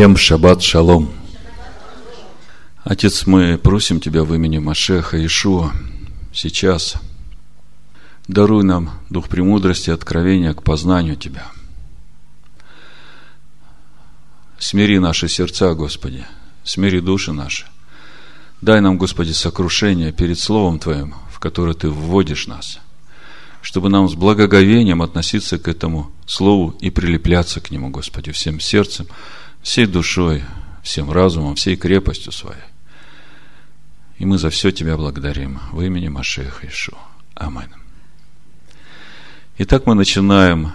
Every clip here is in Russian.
Всем шаббат шалом. Отец, мы просим Тебя в имени Машеха Ишуа сейчас. Даруй нам дух премудрости, откровения к познанию Тебя. Смири наши сердца, Господи, смири души наши. Дай нам, Господи, сокрушение перед Словом Твоим, в которое Ты вводишь нас, чтобы нам с благоговением относиться к этому Слову и прилепляться к нему, Господи, всем сердцем, всей душой, всем разумом, всей крепостью своей. И мы за все Тебя благодарим в имени Машеха Ишу. Амин. Итак, мы начинаем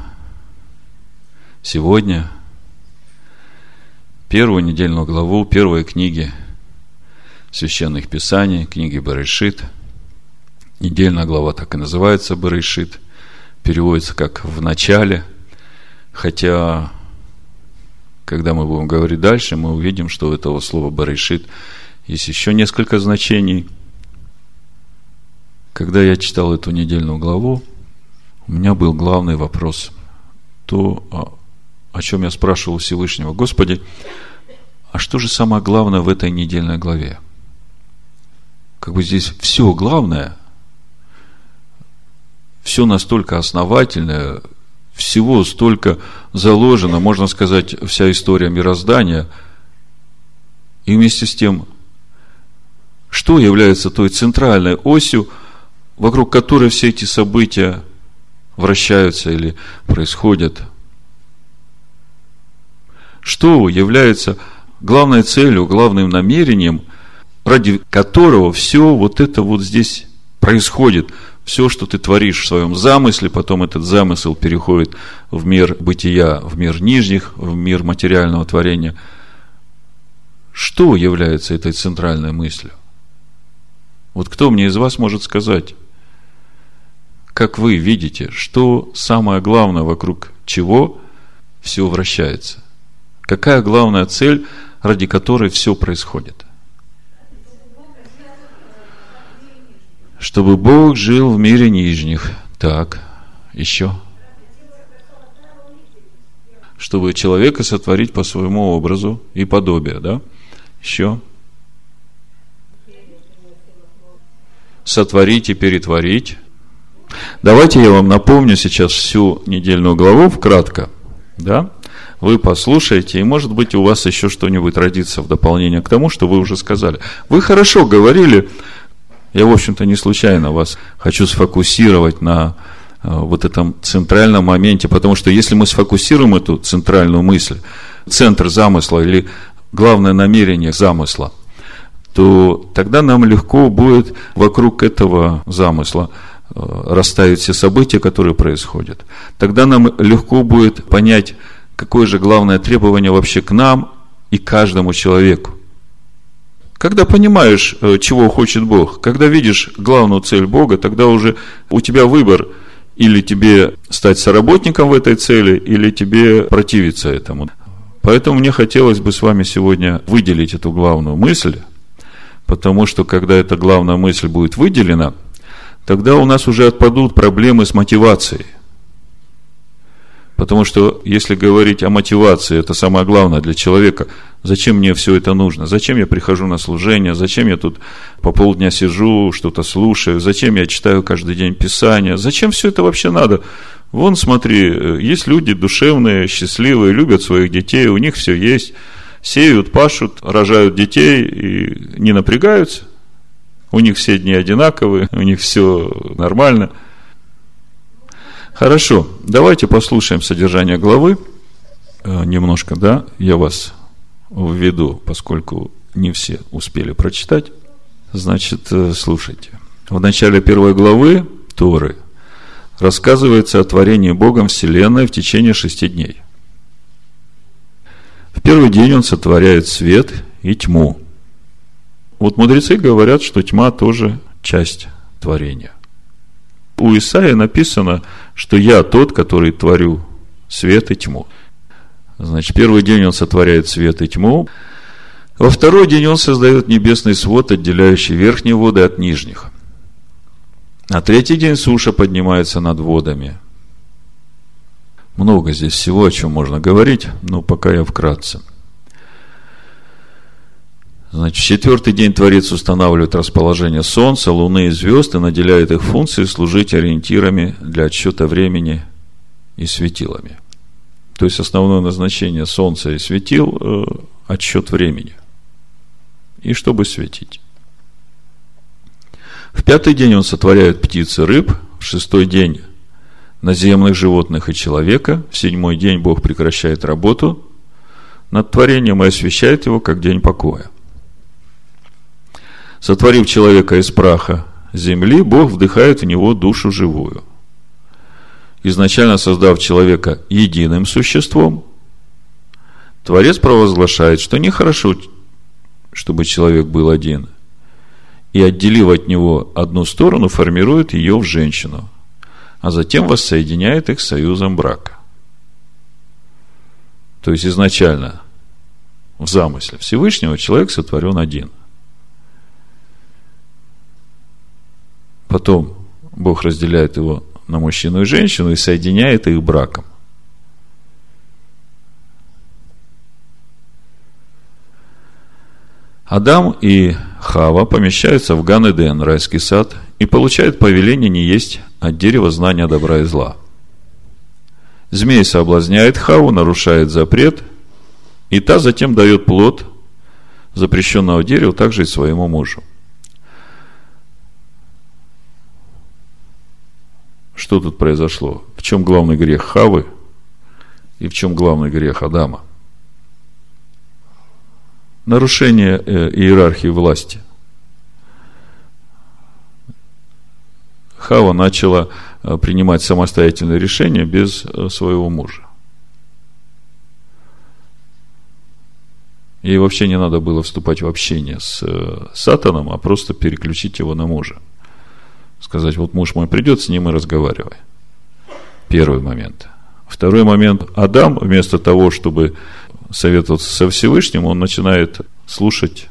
сегодня первую недельную главу первой книги священных писаний, книги Барышит. Недельная глава так и называется Барышит. Переводится как «в начале», хотя когда мы будем говорить дальше, мы увидим, что у этого слова «барышит» есть еще несколько значений. Когда я читал эту недельную главу, у меня был главный вопрос. То, о чем я спрашивал Всевышнего. Господи, а что же самое главное в этой недельной главе? Как бы здесь все главное, все настолько основательное, всего столько заложено, можно сказать, вся история мироздания. И вместе с тем, что является той центральной осью, вокруг которой все эти события вращаются или происходят? Что является главной целью, главным намерением, ради которого все вот это вот здесь происходит – все, что ты творишь в своем замысле, потом этот замысел переходит в мир бытия, в мир нижних, в мир материального творения. Что является этой центральной мыслью? Вот кто мне из вас может сказать, как вы видите, что самое главное, вокруг чего все вращается? Какая главная цель, ради которой все происходит? Чтобы Бог жил в мире нижних. Так, еще. Чтобы человека сотворить по своему образу и подобию, да? Еще. Сотворить и перетворить. Давайте я вам напомню сейчас всю недельную главу вкратко, да? Вы послушаете, и, может быть, у вас еще что-нибудь родится в дополнение к тому, что вы уже сказали. Вы хорошо говорили, я, в общем-то, не случайно вас хочу сфокусировать на э, вот этом центральном моменте, потому что если мы сфокусируем эту центральную мысль, центр замысла или главное намерение замысла, то тогда нам легко будет вокруг этого замысла э, расставить все события, которые происходят. Тогда нам легко будет понять, какое же главное требование вообще к нам и каждому человеку. Когда понимаешь, э, чего хочет Бог, когда видишь главную цель Бога, тогда уже у тебя выбор или тебе стать соработником в этой цели, или тебе противиться этому. Поэтому мне хотелось бы с вами сегодня выделить эту главную мысль, потому что когда эта главная мысль будет выделена, тогда у нас уже отпадут проблемы с мотивацией. Потому что, если говорить о мотивации, это самое главное для человека. Зачем мне все это нужно? Зачем я прихожу на служение? Зачем я тут по полдня сижу, что-то слушаю? Зачем я читаю каждый день Писание? Зачем все это вообще надо? Вон, смотри, есть люди душевные, счастливые, любят своих детей, у них все есть. Сеют, пашут, рожают детей и не напрягаются. У них все дни одинаковые, у них все нормально – Хорошо, давайте послушаем содержание главы. Э, немножко, да, я вас введу, поскольку не все успели прочитать. Значит, э, слушайте. В начале первой главы Торы рассказывается о творении Богом Вселенной в течение шести дней. В первый день он сотворяет свет и тьму. Вот мудрецы говорят, что тьма тоже часть творения. У Исаия написано, что я тот, который творю свет и тьму. Значит, первый день он сотворяет свет и тьму. Во второй день он создает небесный свод, отделяющий верхние воды от нижних. На третий день суша поднимается над водами. Много здесь всего, о чем можно говорить, но пока я вкратце. Значит, четвертый день Творец устанавливает расположение Солнца, Луны и звезд и наделяет их функцией служить ориентирами для отсчета времени и светилами. То есть основное назначение Солнца и светил э, – отсчет времени. И чтобы светить. В пятый день он сотворяет птиц и рыб, в шестой день наземных животных и человека, в седьмой день Бог прекращает работу над творением и освещает его как день покоя. Сотворив человека из праха земли, Бог вдыхает в него душу живую. Изначально создав человека единым существом, Творец провозглашает, что нехорошо, чтобы человек был один. И отделив от него одну сторону, формирует ее в женщину, а затем воссоединяет их союзом брака. То есть изначально в замысле Всевышнего человек сотворен один – Потом Бог разделяет его на мужчину и женщину и соединяет их браком. Адам и Хава помещаются в Ган-Эден, райский сад, и получают повеление не есть от дерева знания добра и зла. Змей соблазняет Хаву, нарушает запрет, и та затем дает плод запрещенного дерева также и своему мужу. Что тут произошло? В чем главный грех Хавы и в чем главный грех Адама? Нарушение э, иерархии власти. Хава начала э, принимать самостоятельные решения без э, своего мужа. Ей вообще не надо было вступать в общение с Сатаном, а просто переключить его на мужа. Сказать, вот муж мой придет, с ним и разговаривай. Первый момент. Второй момент. Адам, вместо того, чтобы советоваться со Всевышним, он начинает слушать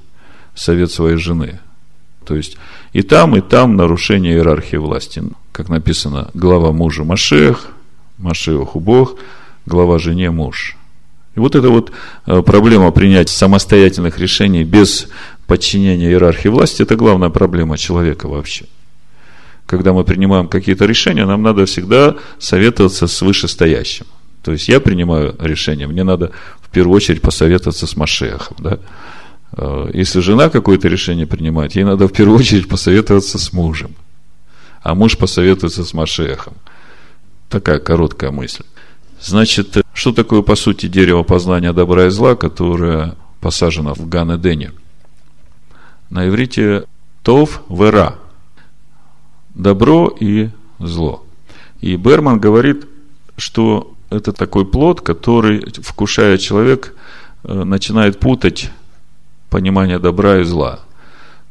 совет своей жены. То есть и там, и там нарушение иерархии власти. Как написано, глава мужа Машех, Машех Бог, глава жене муж. И вот эта вот э, проблема принятия самостоятельных решений без подчинения иерархии власти, это главная проблема человека вообще когда мы принимаем какие-то решения, нам надо всегда советоваться с вышестоящим. То есть я принимаю решение, мне надо в первую очередь посоветоваться с Машехом. Да? Э, если жена какое-то решение принимает, ей надо в первую очередь посоветоваться с мужем. А муж посоветуется с Машехом. Такая короткая мысль. Значит, что такое, по сути, дерево познания добра и зла, которое посажено в Ган-Эдене? На иврите Тов Вера – добро и зло. И Берман говорит, что это такой плод, который, вкушая человек, э, начинает путать понимание добра и зла.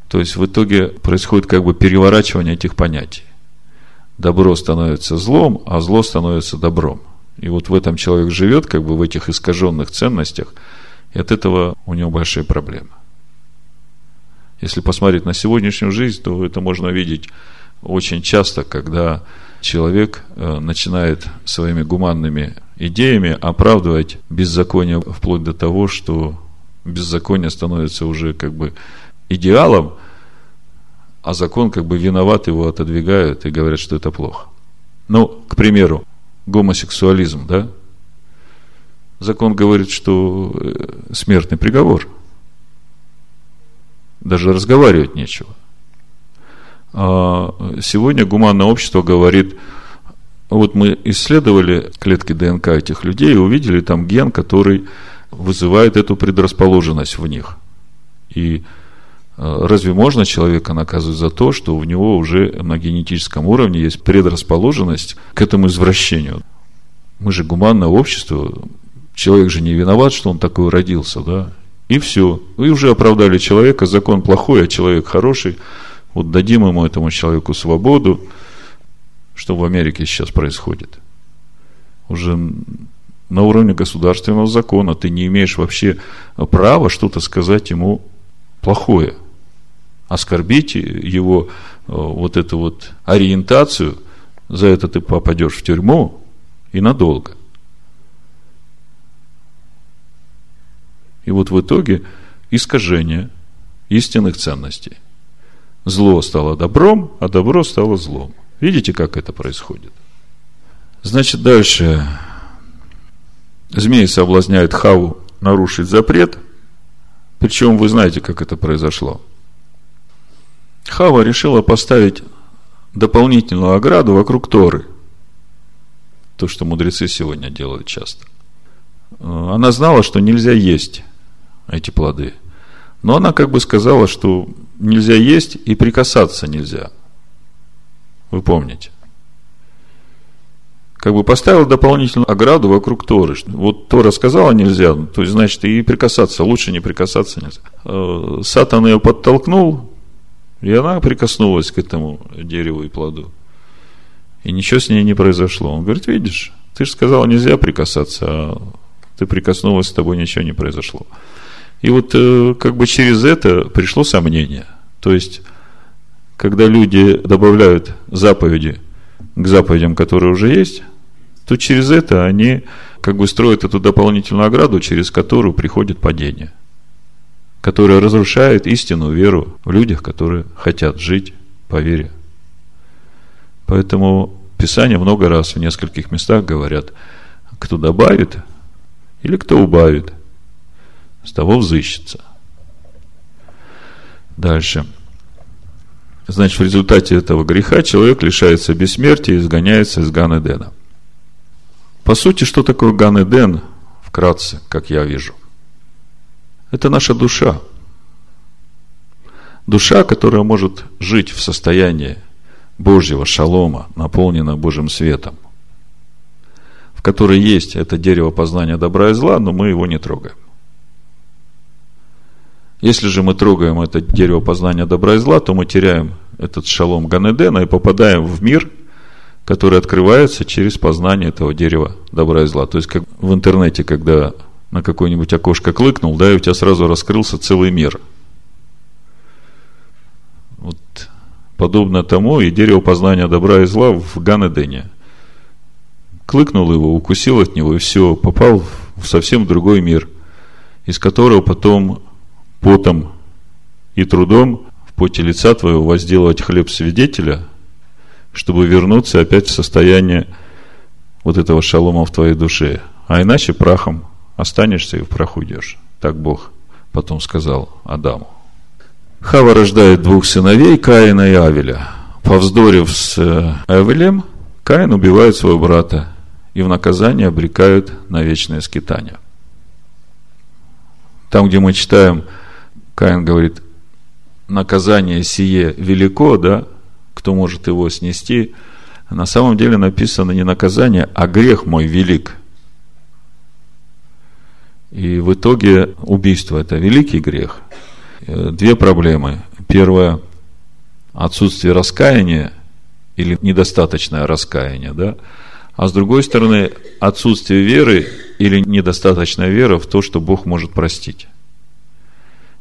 То есть в итоге происходит как бы переворачивание этих понятий. Добро становится злом, а зло становится добром. И вот в этом человек живет, как бы в этих искаженных ценностях, и от этого у него большие проблемы. Если посмотреть на сегодняшнюю жизнь, то это можно видеть очень часто, когда человек э, начинает своими гуманными идеями оправдывать беззаконие вплоть до того, что беззаконие становится уже как бы идеалом, а закон как бы виноват, его отодвигают и говорят, что это плохо. Ну, к примеру, гомосексуализм, да? Закон говорит, что э, смертный приговор. Даже разговаривать нечего. А сегодня гуманное общество говорит, вот мы исследовали клетки ДНК этих людей и увидели там ген, который вызывает эту предрасположенность в них. И а, разве можно человека наказывать за то, что у него уже на генетическом уровне есть предрасположенность к этому извращению? Мы же гуманное общество, человек же не виноват, что он такой родился, да? И все. И уже оправдали человека, закон плохой, а человек хороший – вот дадим ему, этому человеку, свободу. Что в Америке сейчас происходит? Уже на уровне государственного закона ты не имеешь вообще права что-то сказать ему плохое. Оскорбить его э, вот эту вот ориентацию, за это ты попадешь в тюрьму и надолго. И вот в итоге искажение истинных ценностей. Зло стало добром, а добро стало злом. Видите, как это происходит? Значит, дальше. Змей соблазняет Хаву нарушить запрет. Причем вы знаете, как это произошло. Хава решила поставить дополнительную ограду вокруг Торы. То, что мудрецы сегодня делают часто. Она знала, что нельзя есть эти плоды. Но она как бы сказала, что нельзя есть и прикасаться нельзя. Вы помните? Как бы поставил дополнительную ограду вокруг Торы. Вот Тора сказала нельзя, то есть, значит, и прикасаться, лучше не прикасаться нельзя. Э, Сатан ее подтолкнул, и она прикоснулась к этому дереву и плоду. И ничего с ней не произошло. Он говорит, видишь, ты же сказал, нельзя прикасаться, а ты прикоснулась, с тобой ничего не произошло. И вот э, как бы через это пришло сомнение. То есть, когда люди добавляют заповеди к заповедям, которые уже есть, то через это они как бы строят эту дополнительную ограду, через которую приходит падение, которое разрушает истинную веру в людях, которые хотят жить по вере. Поэтому Писание много раз в нескольких местах говорят, кто добавит или кто убавит – с того взыщется. Дальше. Значит, в результате этого греха человек лишается бессмертия и изгоняется из Ган-Эдена. По сути, что такое Ган-Эден, вкратце, как я вижу? Это наша душа. Душа, которая может жить в состоянии Божьего шалома, наполнена Божьим светом, в которой есть это дерево познания добра и зла, но мы его не трогаем. Если же мы трогаем это дерево познания добра и зла, то мы теряем этот шалом Ганедена и попадаем в мир, который открывается через познание этого дерева добра и зла. То есть, как в интернете, когда на какое-нибудь окошко клыкнул, да, и у тебя сразу раскрылся целый мир. Вот подобно тому и дерево познания добра и зла в Ганедене. Клыкнул его, укусил от него, и все, попал в совсем другой мир, из которого потом потом и трудом в поте лица твоего возделывать хлеб свидетеля, чтобы вернуться опять в состояние вот этого шалома в твоей душе. А иначе прахом останешься и в прах уйдешь. Так Бог потом сказал Адаму. Хава рождает двух сыновей, Каина и Авеля. Повздорив с э, Авелем, Каин убивает своего брата и в наказание обрекают на вечное скитание. Там, где мы читаем Каин говорит, наказание сие велико, да, кто может его снести? На самом деле написано не наказание, а грех мой велик. И в итоге убийство – это великий грех. Э, две проблемы. Первое – отсутствие раскаяния или недостаточное раскаяние, да? А с другой стороны, отсутствие веры или недостаточная вера в то, что Бог может простить.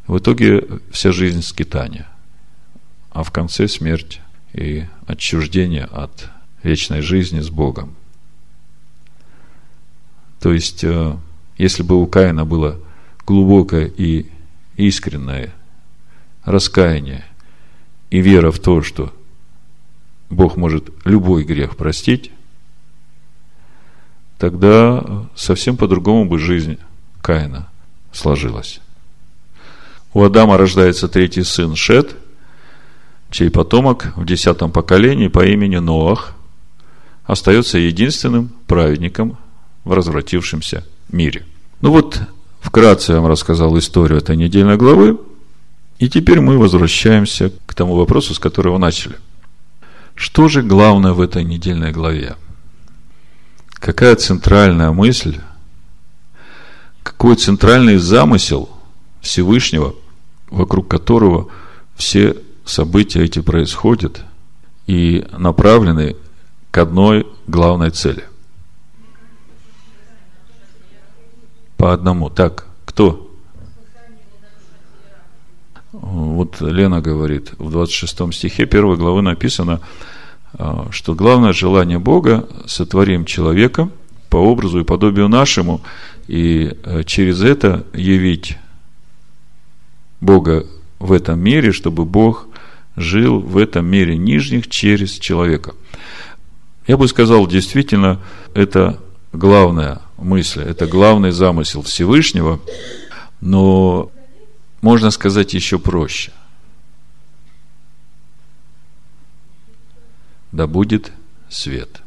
В итоге вся жизнь скитания, а в конце смерть и отчуждение от вечной жизни с Богом. То есть, э, если бы у Каина было глубокое и искреннее раскаяние и вера в то, что Бог может любой грех простить, тогда совсем по-другому бы жизнь Каина сложилась. У Адама рождается третий сын Шет, чей потомок в десятом поколении по имени Ноах остается единственным праведником в развратившемся мире. Ну вот, вкратце я вам рассказал историю этой недельной главы, и теперь мы возвращаемся к тому вопросу, с которого начали. Что же главное в этой недельной главе? Какая центральная мысль, какой центральный замысел Всевышнего вокруг которого все события эти происходят и направлены к одной главной цели. По одному. Так, кто? Вот Лена говорит, в 26 стихе 1 главы написано, а, что главное желание Бога – сотворим человека по образу и подобию нашему, и э, через это явить Бога в этом мире, чтобы Бог жил в этом мире нижних через человека. Я бы сказал, действительно, это главная мысль, это главный замысел Всевышнего, но можно сказать еще проще. Да будет свет.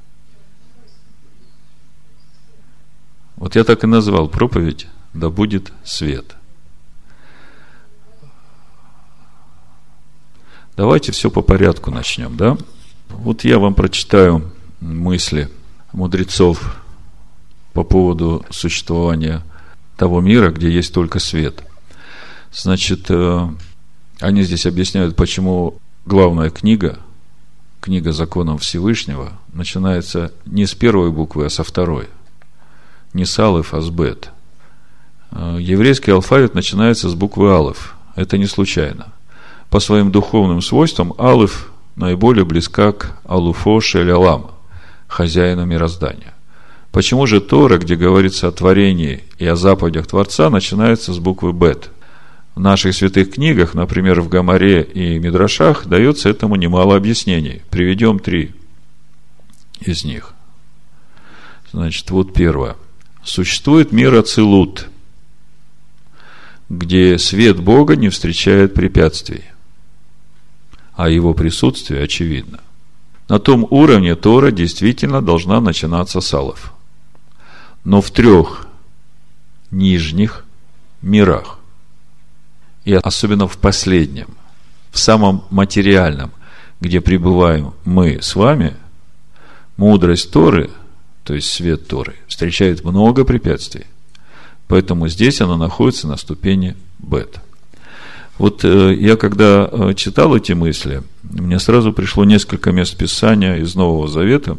Вот я так и назвал проповедь «Да будет свет». Давайте все по порядку начнем, да? Вот я вам прочитаю мысли мудрецов по поводу существования того мира, где есть только свет. Значит, э, они здесь объясняют, почему главная книга, книга законов Всевышнего, начинается не с первой буквы, а со второй. Не с алиф, а с бет. Э, еврейский алфавит начинается с буквы алиф. Это не случайно. По своим духовным свойствам алиф наиболее близка к алуфо шелялам, хозяину мироздания. Почему же Тора, где говорится о творении и о заповедях Творца, начинается с буквы Бет? В наших святых книгах, например, в Гамаре и Мидрашах, дается этому немало объяснений. Приведем три из них. Значит, вот первое. Существует мир Ацилут, где свет Бога не встречает препятствий, а его присутствие очевидно. На том уровне Тора действительно должна начинаться с алов. Но в трех нижних мирах, и особенно в последнем, в самом материальном, где пребываем мы с вами, мудрость Торы, то есть свет Торы, встречает много препятствий. Поэтому здесь она находится на ступени бета. Вот э, я когда э, читал эти мысли, мне сразу пришло несколько мест Писания из Нового Завета,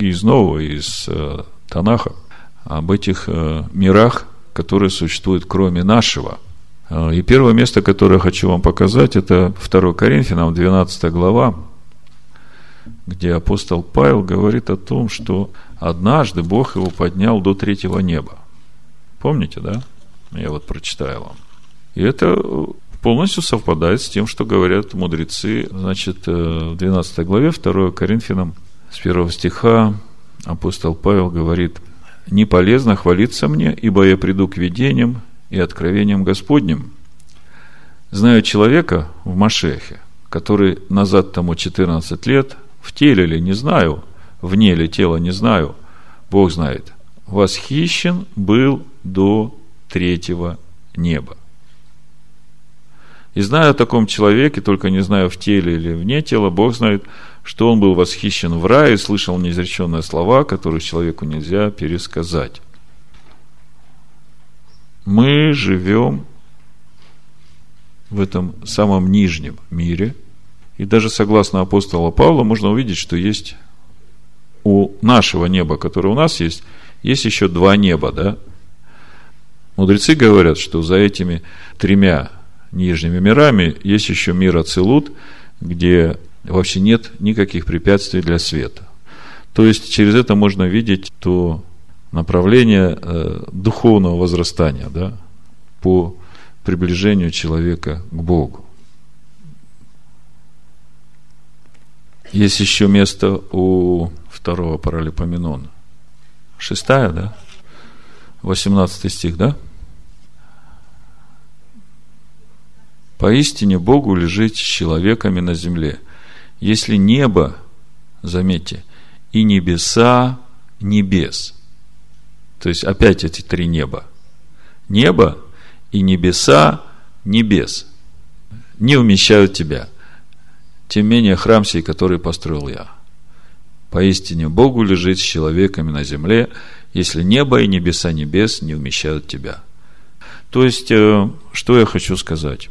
и из Нового, и из э, Танаха, об этих мирах, которые существуют кроме нашего. И первое место, которое я хочу вам показать, это 2 Коринфянам, 12 глава, где апостол Павел говорит о том, что однажды Бог его поднял до третьего неба. Помните, да? Я вот прочитаю вам. И это полностью совпадает с тем, что говорят мудрецы. Значит, э, в 12 главе 2 Коринфянам с 1 стиха апостол Павел говорит, «Не полезно хвалиться мне, ибо я приду к видениям и откровениям Господним. Знаю человека в Машехе, который назад тому 14 лет, в теле ли не знаю, вне ли тела не знаю, Бог знает, восхищен был до третьего неба. И зная о таком человеке, только не знаю в теле или вне тела, Бог знает, что он был восхищен в рае, слышал неизреченные слова, которые человеку нельзя пересказать. Мы живем в этом самом нижнем мире, и даже согласно апостола Павла можно увидеть, что есть у нашего неба, которое у нас есть, есть еще два неба, да? Мудрецы говорят, что за этими тремя нижними мирами, есть еще мир Ацелут, где вообще нет никаких препятствий для света. То есть через это можно видеть то направление э, духовного возрастания, да, по приближению человека к Богу. Есть еще место у второго паралипоменона. Шестая, да? Восемнадцатый стих, да? Поистине Богу лежит с человеками на земле. Если небо, заметьте, и небеса небес. То есть опять эти три неба. Небо и небеса небес не умещают тебя. Тем менее храм сей, который построил я. Поистине Богу лежит с человеками на земле, если небо и небеса небес не умещают тебя. То есть, э, что я хочу сказать?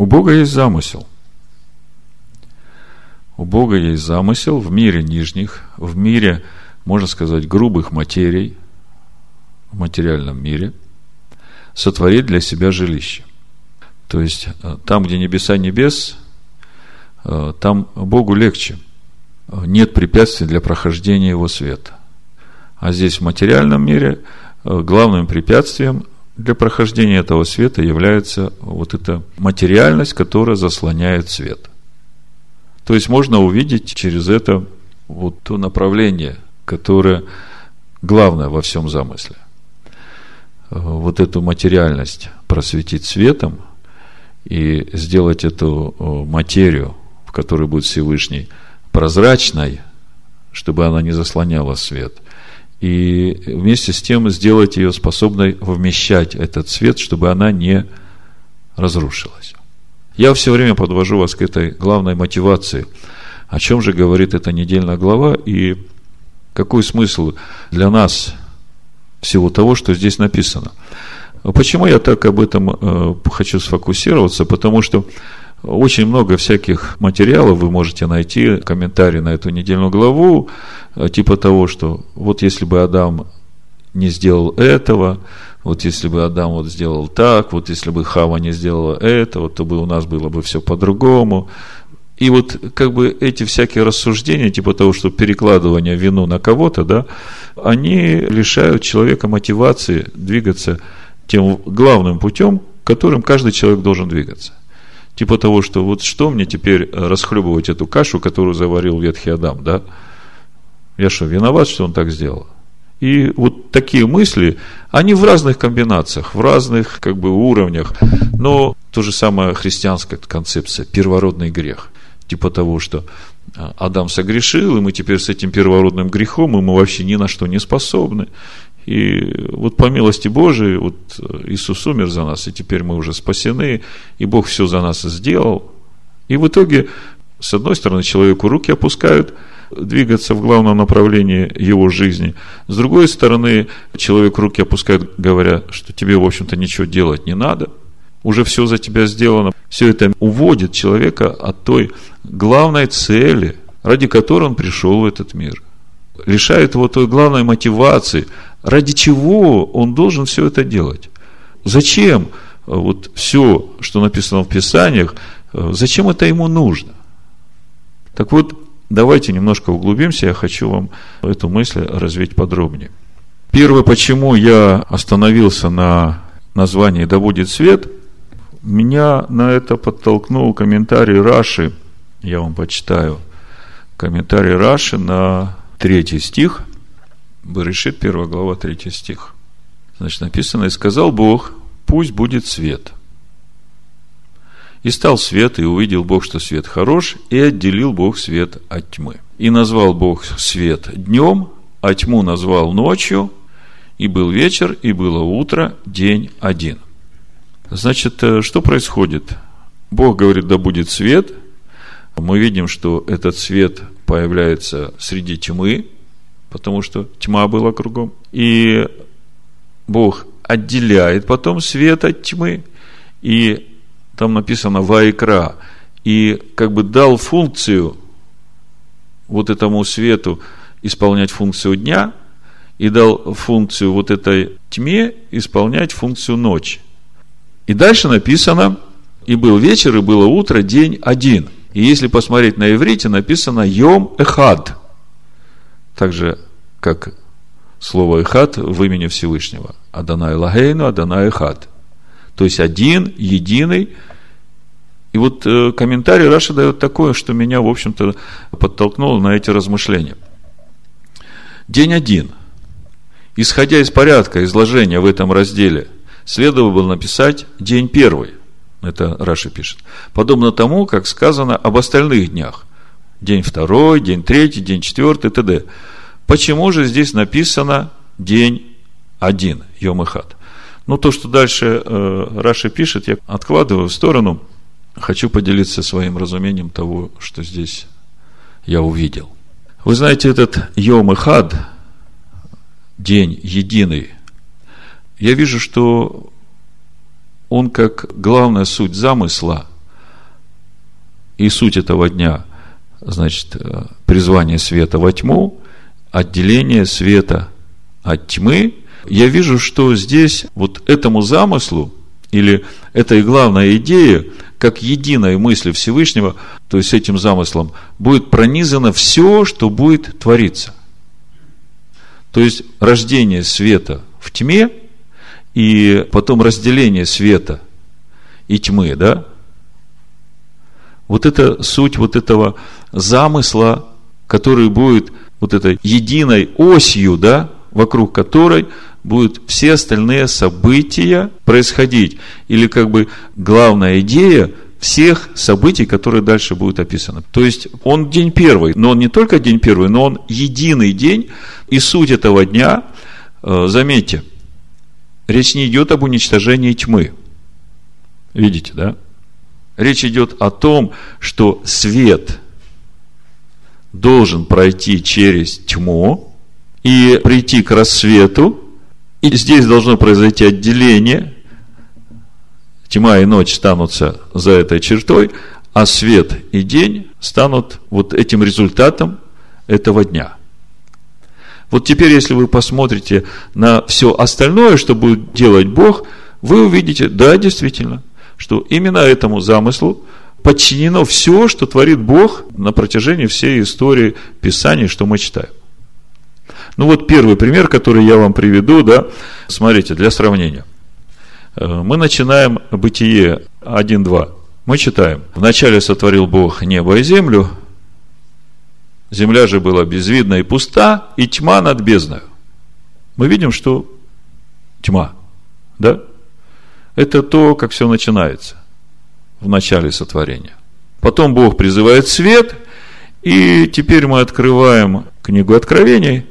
У Бога есть замысел. У Бога есть замысел в мире нижних, в мире, можно сказать, грубых материй, в материальном мире, сотворить для себя жилище. То есть, э, там, где небеса небес, э, там Богу легче. Нет препятствий для прохождения Его света. А здесь, в материальном мире, э, главным препятствием для прохождения этого света является вот эта материальность, которая заслоняет свет. То есть можно увидеть через это вот то направление, которое главное во всем замысле. Вот эту материальность просветить светом и сделать эту материю, в которой будет Всевышний, прозрачной, чтобы она не заслоняла свет – и вместе с тем сделать ее способной вмещать этот свет, чтобы она не разрушилась. Я все время подвожу вас к этой главной мотивации. О чем же говорит эта недельная глава и какой смысл для нас всего того, что здесь написано. Почему я так об этом э, хочу сфокусироваться? Потому что очень много всяких материалов вы можете найти, комментарии на эту недельную главу, э, типа того, что вот если бы Адам не сделал этого, вот если бы Адам вот сделал так, вот если бы Хава не сделала этого, то бы у нас было бы все по-другому. И вот как бы эти всякие рассуждения, типа того, что перекладывание вину на кого-то, да, они лишают человека мотивации двигаться тем главным путем, которым каждый человек должен двигаться. Типа того, что вот что мне теперь э, расхлебывать эту кашу, которую заварил ветхий Адам, да? Я что, виноват, что он так сделал? И вот такие мысли, они в разных комбинациях, в разных как бы уровнях. Но то же самое христианская концепция, первородный грех. Типа того, что э, Адам согрешил, и мы теперь с этим первородным грехом, и мы вообще ни на что не способны. И вот по милости Божией, вот Иисус умер за нас, и теперь мы уже спасены, и Бог все за нас сделал. И в итоге, с одной стороны, человеку руки опускают, двигаться в главном направлении его жизни. С другой стороны, человек руки опускает, говоря, что тебе, в общем-то, ничего делать не надо. Уже все за тебя сделано. Все это уводит человека от той главной цели, ради которой он пришел в этот мир. Лишает его той главной мотивации – Ради чего он должен все это делать? Зачем вот все, что написано в Писаниях, зачем это ему нужно? Так вот, давайте немножко углубимся, я хочу вам эту мысль развить подробнее. Первое, почему я остановился на названии «Да будет свет», меня на это подтолкнул комментарий Раши, я вам почитаю, комментарий Раши на третий стих – Берешит, 1 глава, 3 стих. Значит, написано, и сказал Бог, пусть будет свет. И стал свет, и увидел Бог, что свет хорош, и отделил Бог свет от тьмы. И назвал Бог свет днем, а тьму назвал ночью, и был вечер, и было утро, день один. Значит, э, что происходит? Бог говорит, да будет свет. Мы видим, что этот свет появляется среди тьмы, потому что тьма была кругом. И Бог отделяет потом свет от тьмы, и там написано «ваикра», и как бы дал функцию вот этому свету исполнять функцию дня, и дал функцию вот этой тьме исполнять функцию ночи. И дальше написано, и был вечер, и было утро, день один. И если посмотреть на иврите, написано «йом эхад», так же, как слово «эхад» в имени Всевышнего. Адонай Лагейну, Адонай Эхад. То есть один, единый. И вот э, комментарий Раши дает такое, что меня, в общем-то, подтолкнуло на эти размышления. День один. Исходя из порядка изложения в этом разделе, следовало бы написать день первый. Это Раши пишет. Подобно тому, как сказано об остальных днях. День второй, день третий, день четвертый, т.д. Почему же здесь написано день один, Йом Ихад? Ну, то, что дальше э, Раши пишет, я откладываю в сторону. Хочу поделиться своим разумением того, что здесь я увидел. Вы знаете, этот Йом Ихад, день единый, я вижу, что он как главная суть замысла и суть этого дня, значит, э, призвание света во тьму, отделение света от тьмы, я вижу, что здесь вот этому замыслу, или этой главной идее, как единой мысли Всевышнего, то есть этим замыслом, будет пронизано все, что будет твориться. То есть рождение света в тьме и потом разделение света и тьмы, да? Вот это суть вот этого замысла, который будет вот этой единой осью, да, вокруг которой будут все остальные события происходить. Или как бы главная идея всех событий, которые дальше будут описаны. То есть он день первый, но он не только день первый, но он единый день. И суть этого дня, э, заметьте, речь не идет об уничтожении тьмы. Видите, да? Речь идет о том, что свет должен пройти через тьму и прийти к рассвету, и здесь должно произойти отделение. Тьма и ночь станутся за этой чертой, а свет и день станут вот этим результатом этого дня. Вот теперь, если вы посмотрите на все остальное, что будет делать Бог, вы увидите, да, действительно, что именно этому замыслу подчинено все, что творит Бог на протяжении всей истории Писаний, что мы читаем. Ну вот первый пример, который я вам приведу, да, смотрите, для сравнения. Э, мы начинаем Бытие 1.2. Мы читаем. Вначале сотворил Бог небо и землю, земля же была безвидна и пуста, и тьма над бездною. Мы видим, что тьма, да? Это то, как все начинается в начале сотворения. Потом Бог призывает свет, и теперь мы открываем книгу Откровений,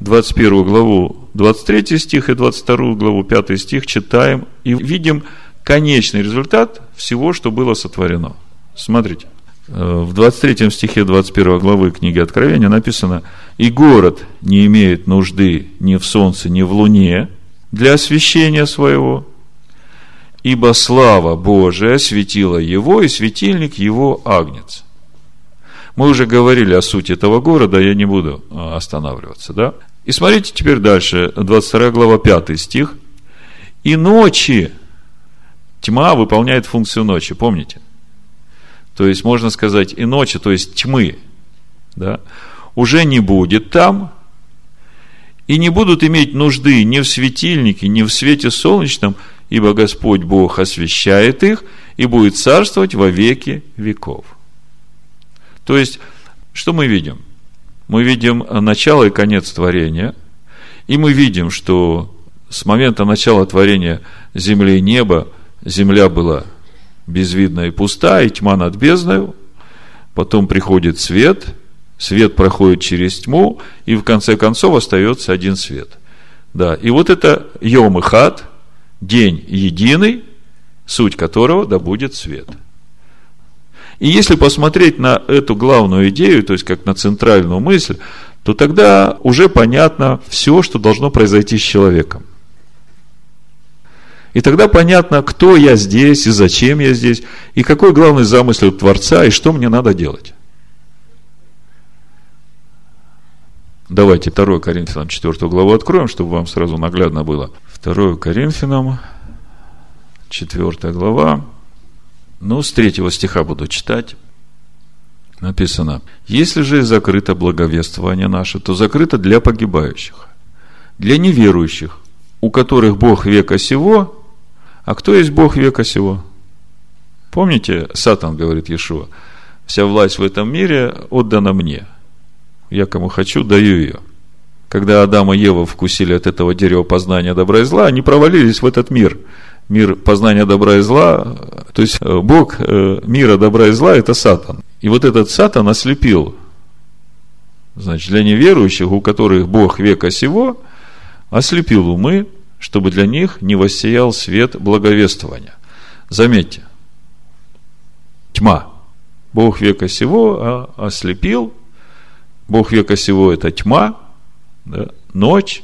21 главу, 23 стих и 22 главу, 5 стих читаем и видим конечный результат всего, что было сотворено. Смотрите, э, в 23 стихе 21 главы книги Откровения написано, «И город не имеет нужды ни в солнце, ни в луне для освещения своего, ибо слава Божия светила его, и светильник его агнец. Мы уже говорили о сути этого города, я не буду а, останавливаться, да? И смотрите теперь дальше, 22 глава, 5 стих. «И ночи» Тьма выполняет функцию ночи, помните? То есть, можно сказать, и ночи, то есть тьмы, да, уже не будет там, и не будут иметь нужды ни в светильнике, ни в свете солнечном, ибо Господь Бог освещает их и будет царствовать во веки веков. То есть, что мы видим? Мы видим начало и конец творения, и мы видим, что с момента начала творения земли и неба земля была безвидна и пуста, и тьма над бездною, потом приходит свет, свет проходит через тьму, и в конце концов остается один свет. Да, и вот это Йом и Хат, день единый, суть которого да будет свет. И если посмотреть на эту главную идею, то есть как на центральную мысль, то тогда уже понятно все, что должно произойти с человеком. И тогда понятно, кто я здесь, и зачем я здесь, и какой главный замысел Творца, и что мне надо делать. Давайте 2 Коринфянам 4 главу откроем, чтобы вам сразу наглядно было. 2 Коринфянам, 4 глава. Ну, с 3 стиха буду читать. Написано, если же закрыто благовествование наше, то закрыто для погибающих, для неверующих, у которых Бог века сего, а кто есть Бог века сего? Помните, Сатан говорит Иешуа, вся власть в этом мире отдана мне. Я кому хочу, даю ее когда Адам и Ева вкусили от этого дерева познания добра и зла, они провалились в этот мир. Мир познания добра и зла, то есть э, Бог э, мира добра и зла – это Сатан. И вот этот Сатан ослепил, значит, для неверующих, у которых Бог века сего, ослепил умы, чтобы для них не воссиял свет благовествования. Заметьте, тьма. Бог века сего а ослепил, Бог века сего – это тьма – да, ночь,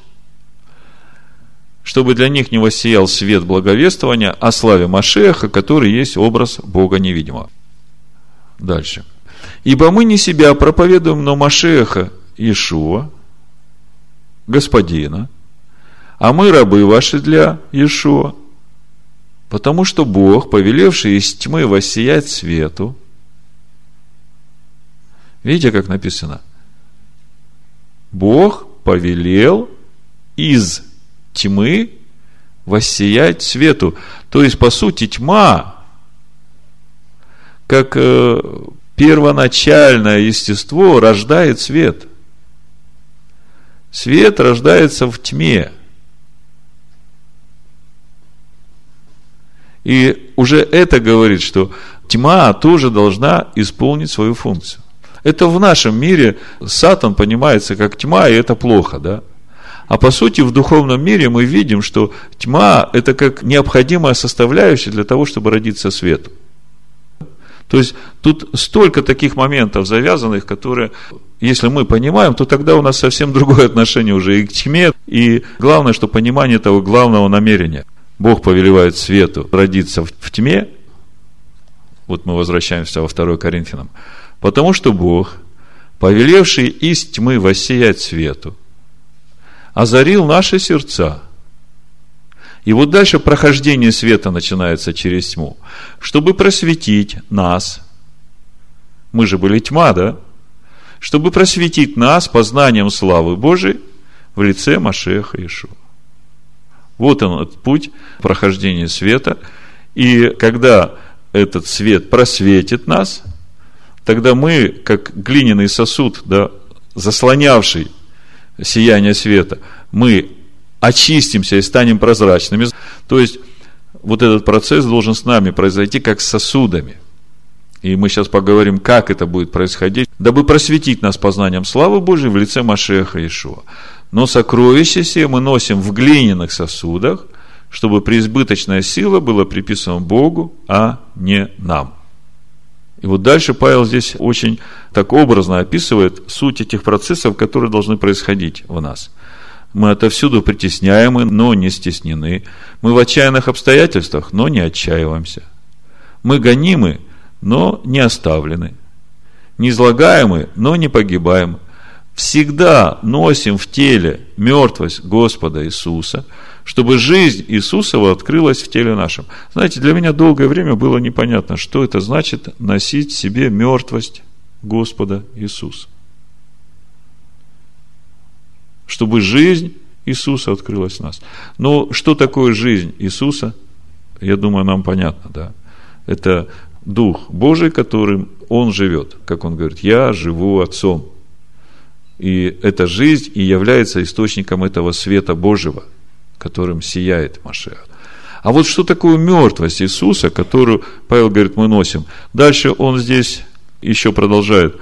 чтобы для них не воссиял свет благовествования о славе Машеха, который есть образ Бога невидимого. Дальше. Ибо мы не себя проповедуем, но Машеха Иешуа, Господина, а мы рабы ваши для Иешуа, потому что Бог, повелевший из тьмы воссиять свету, видите, как написано? Бог повелел из тьмы воссиять свету. То есть, по сути, тьма, как э, первоначальное естество, рождает свет. Свет рождается в тьме. И уже это говорит, что тьма тоже должна исполнить свою функцию. Это в нашем мире Сатан понимается как тьма, и это плохо, да? А по сути, в духовном мире мы видим, что тьма – это как необходимая составляющая для того, чтобы родиться свету. То есть, тут столько таких моментов завязанных, которые, если мы понимаем, то тогда у нас совсем другое отношение уже и к тьме, и главное, что понимание того главного намерения – Бог повелевает свету родиться в тьме, вот мы возвращаемся во 2 Коринфянам, потому что Бог, повелевший из тьмы воссиять свету, озарил наши сердца. И вот дальше прохождение света начинается через тьму, чтобы просветить нас. Мы же были тьма, да? Чтобы просветить нас познанием славы Божией в лице Машеха Иешуа. Вот он, этот путь прохождения света. И когда этот свет просветит нас, тогда мы, как глиняный сосуд, да, заслонявший сияние света, мы очистимся и станем прозрачными. То есть, вот этот процесс должен с нами произойти как с сосудами. И мы сейчас поговорим, как это будет происходить, дабы просветить нас познанием славы Божией в лице Машеха Ишуа. Но сокровища все мы носим в глиняных сосудах, чтобы преизбыточная сила была приписана Богу, а не нам. И вот дальше Павел здесь очень так образно описывает суть этих процессов, которые должны происходить в нас. Мы отовсюду притесняемы, но не стеснены. Мы в отчаянных обстоятельствах, но не отчаиваемся. Мы гонимы, но не оставлены. Не излагаемы, но не погибаем всегда носим в теле мертвость Господа Иисуса, чтобы жизнь Иисусова открылась в теле нашем. Знаете, для меня долгое время было непонятно, что это значит носить в себе мертвость Господа Иисуса. Чтобы жизнь Иисуса открылась в нас. Но что такое жизнь Иисуса? Я думаю, нам понятно, да. Это Дух Божий, которым Он живет. Как Он говорит, я живу Отцом. И эта жизнь и является источником этого света Божьего, которым сияет Машех. А вот что такое мертвость Иисуса, которую, Павел говорит, мы носим. Дальше он здесь еще продолжает.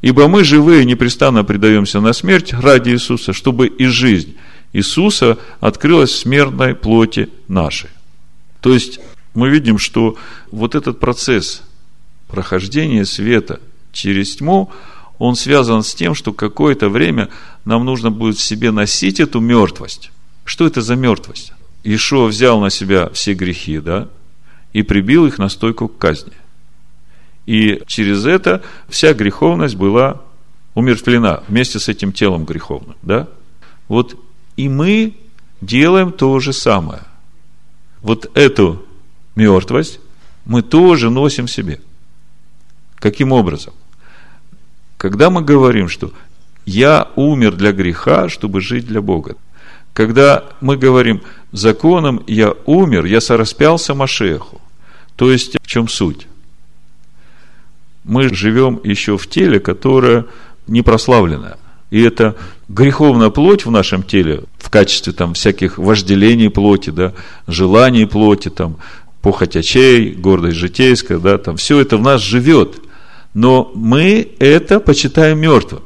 Ибо мы живые непрестанно предаемся на смерть ради Иисуса, чтобы и жизнь Иисуса открылась в смертной плоти нашей. То есть, мы видим, что вот этот процесс прохождения света через тьму, он связан с тем, что какое-то время нам нужно будет в себе носить эту мертвость. Что это за мертвость? Ишуа взял на себя все грехи, да, и прибил их на стойку к казни. И через это вся греховность была умертвлена вместе с этим телом греховным, да? Вот и мы делаем то же самое. Вот эту мертвость мы тоже носим себе. Каким образом? Когда мы говорим, что я умер для греха, чтобы жить для Бога. Когда мы говорим, законом я умер, я сораспялся Машеху. То есть, в чем суть? Мы живем еще в теле, которое не прославленное. И это греховная плоть в нашем теле, в качестве там всяких вожделений плоти, да, желаний плоти, там, похоть очей, гордость житейская, да, там, все это в нас живет – но мы это почитаем мертвым.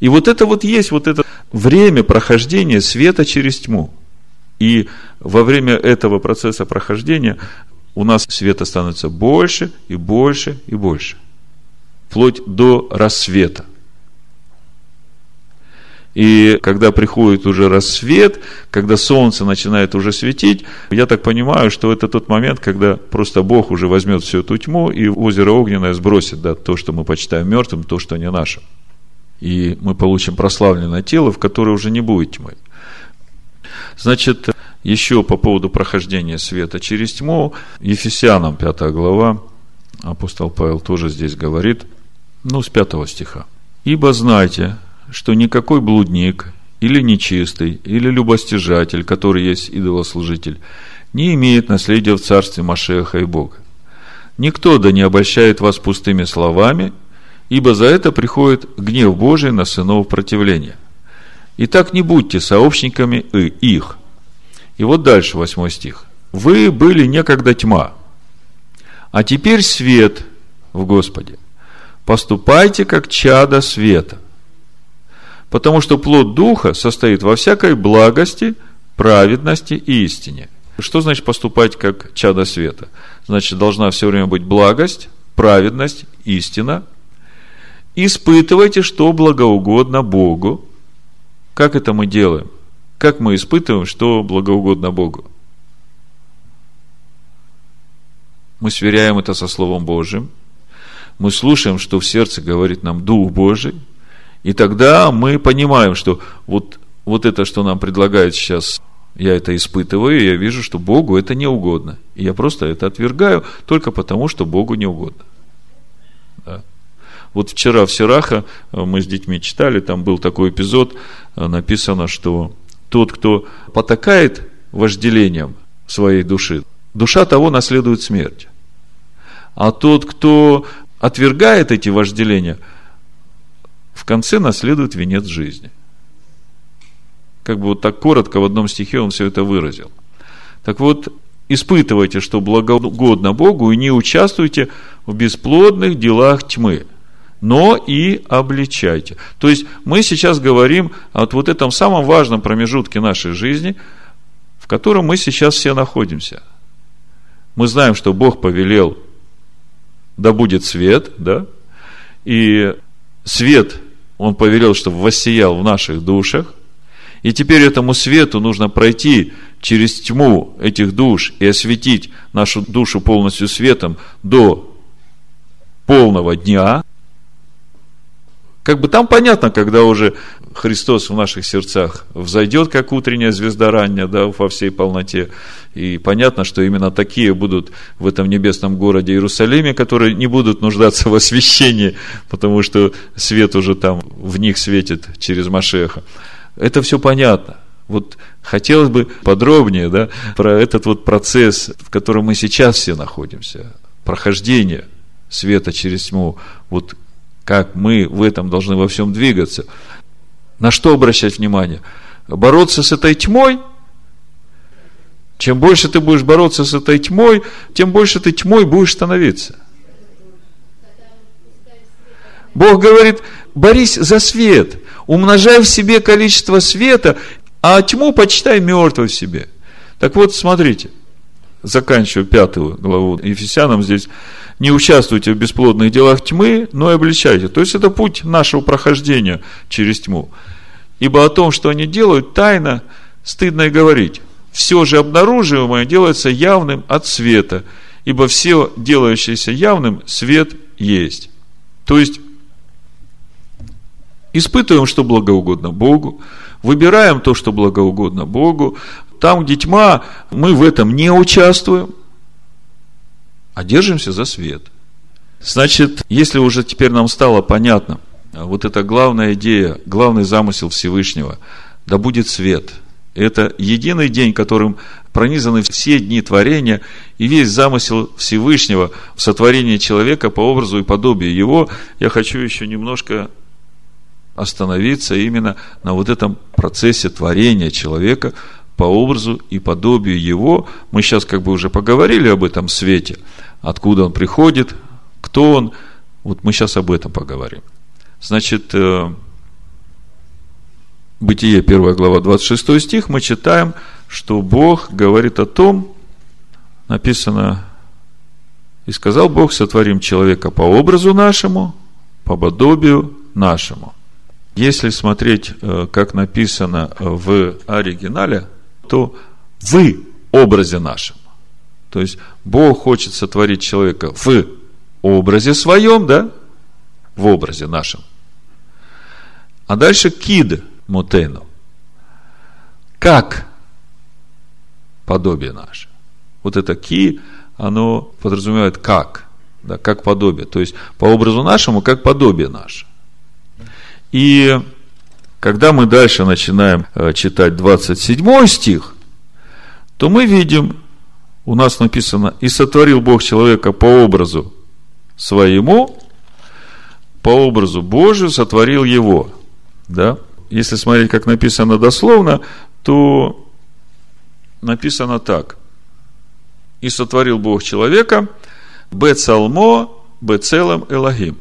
И вот это вот есть вот это время прохождения света через тьму. И во время этого процесса прохождения у нас света становится больше и больше и больше. Вплоть до рассвета. И когда приходит уже рассвет, когда солнце начинает уже светить, я так понимаю, что это тот момент, когда просто Бог уже возьмет всю эту тьму и в озеро огненное сбросит да, то, что мы почитаем мертвым, то, что не наше. И мы получим прославленное тело, в которое уже не будет тьмы. Значит, еще по поводу прохождения света через тьму, Ефесянам 5 глава, апостол Павел тоже здесь говорит, ну, с 5 стиха. «Ибо знайте, что никакой блудник или нечистый, или любостяжатель, который есть идолослужитель, не имеет наследия в царстве Машеха и Бога. Никто да не обольщает вас пустыми словами, ибо за это приходит гнев Божий на сынов противления. Итак, не будьте сообщниками их. И вот дальше, восьмой стих. Вы были некогда тьма, а теперь свет в Господе. Поступайте, как чада света. Потому что плод Духа состоит во всякой благости, праведности и истине. Что значит поступать как чада света? Значит, должна все время быть благость, праведность, истина. Испытывайте, что благоугодно Богу. Как это мы делаем? Как мы испытываем, что благоугодно Богу? Мы сверяем это со Словом Божьим. Мы слушаем, что в сердце говорит нам Дух Божий. И тогда мы понимаем, что вот, вот это, что нам предлагает сейчас, я это испытываю, и я вижу, что Богу это не угодно. И я просто это отвергаю только потому, что Богу не угодно. Да. Вот вчера в Сираха мы с детьми читали, там был такой эпизод, написано, что тот, кто потакает вожделением своей души, душа того наследует смерть. А тот, кто отвергает эти вожделения, в конце наследует венец жизни. Как бы вот так коротко в одном стихе он все это выразил. Так вот, испытывайте, что благогодно Богу, и не участвуйте в бесплодных делах тьмы, но и обличайте. То есть, мы сейчас говорим о вот этом самом важном промежутке нашей жизни, в котором мы сейчас все находимся. Мы знаем, что Бог повелел да будет свет, да, и свет он повелел, чтобы воссиял в наших душах, и теперь этому свету нужно пройти через тьму этих душ и осветить нашу душу полностью светом до полного дня, как бы там понятно, когда уже Христос в наших сердцах взойдет, как утренняя звезда ранняя, да, во всей полноте. И понятно, что именно такие будут в этом небесном городе Иерусалиме, которые не будут нуждаться в освящении, потому что свет уже там в них светит через Машеха. Это все понятно. Вот хотелось бы подробнее да, про этот вот процесс, в котором мы сейчас все находимся, прохождение света через тьму. Вот как мы в этом должны во всем двигаться. На что обращать внимание? Бороться с этой тьмой? Чем больше ты будешь бороться с этой тьмой, тем больше ты тьмой будешь становиться. Бог говорит, борись за свет, умножай в себе количество света, а тьму почитай мертвой в себе. Так вот, смотрите, заканчиваю пятую главу Ефесянам здесь не участвуйте в бесплодных делах тьмы, но и обличайте. То есть это путь нашего прохождения через тьму. Ибо о том, что они делают, тайно стыдно и говорить. Все же обнаруживаемое делается явным от света, ибо все делающееся явным свет есть. То есть, испытываем, что благоугодно Богу, выбираем то, что благоугодно Богу. Там, где тьма, мы в этом не участвуем – а держимся за свет. Значит, если уже теперь нам стало понятно, вот эта главная идея, главный замысел Всевышнего, да будет свет. Это единый день, которым пронизаны все дни творения, и весь замысел Всевышнего в сотворении человека по образу и подобию его, я хочу еще немножко остановиться именно на вот этом процессе творения человека по образу и подобию его. Мы сейчас как бы уже поговорили об этом свете – откуда он приходит, кто он. Вот мы сейчас об этом поговорим. Значит, э, Бытие 1 глава 26 стих мы читаем, что Бог говорит о том, написано, и сказал Бог, сотворим человека по образу нашему, по подобию нашему. Если смотреть, э, как написано в оригинале, то в образе нашем. То есть Бог хочет сотворить человека в образе своем, да? В образе нашем. А дальше кид мутейну. Как подобие наше. Вот это ки, оно подразумевает как. Да, как подобие. То есть по образу нашему, как подобие наше. И когда мы дальше начинаем э, читать 27 стих, то мы видим, у нас написано, «И сотворил Бог человека по образу своему, по образу Божию сотворил его». Да? Если смотреть, как написано дословно, то написано так. «И сотворил Бог человека, Бецалмо, Бецелом Элогим»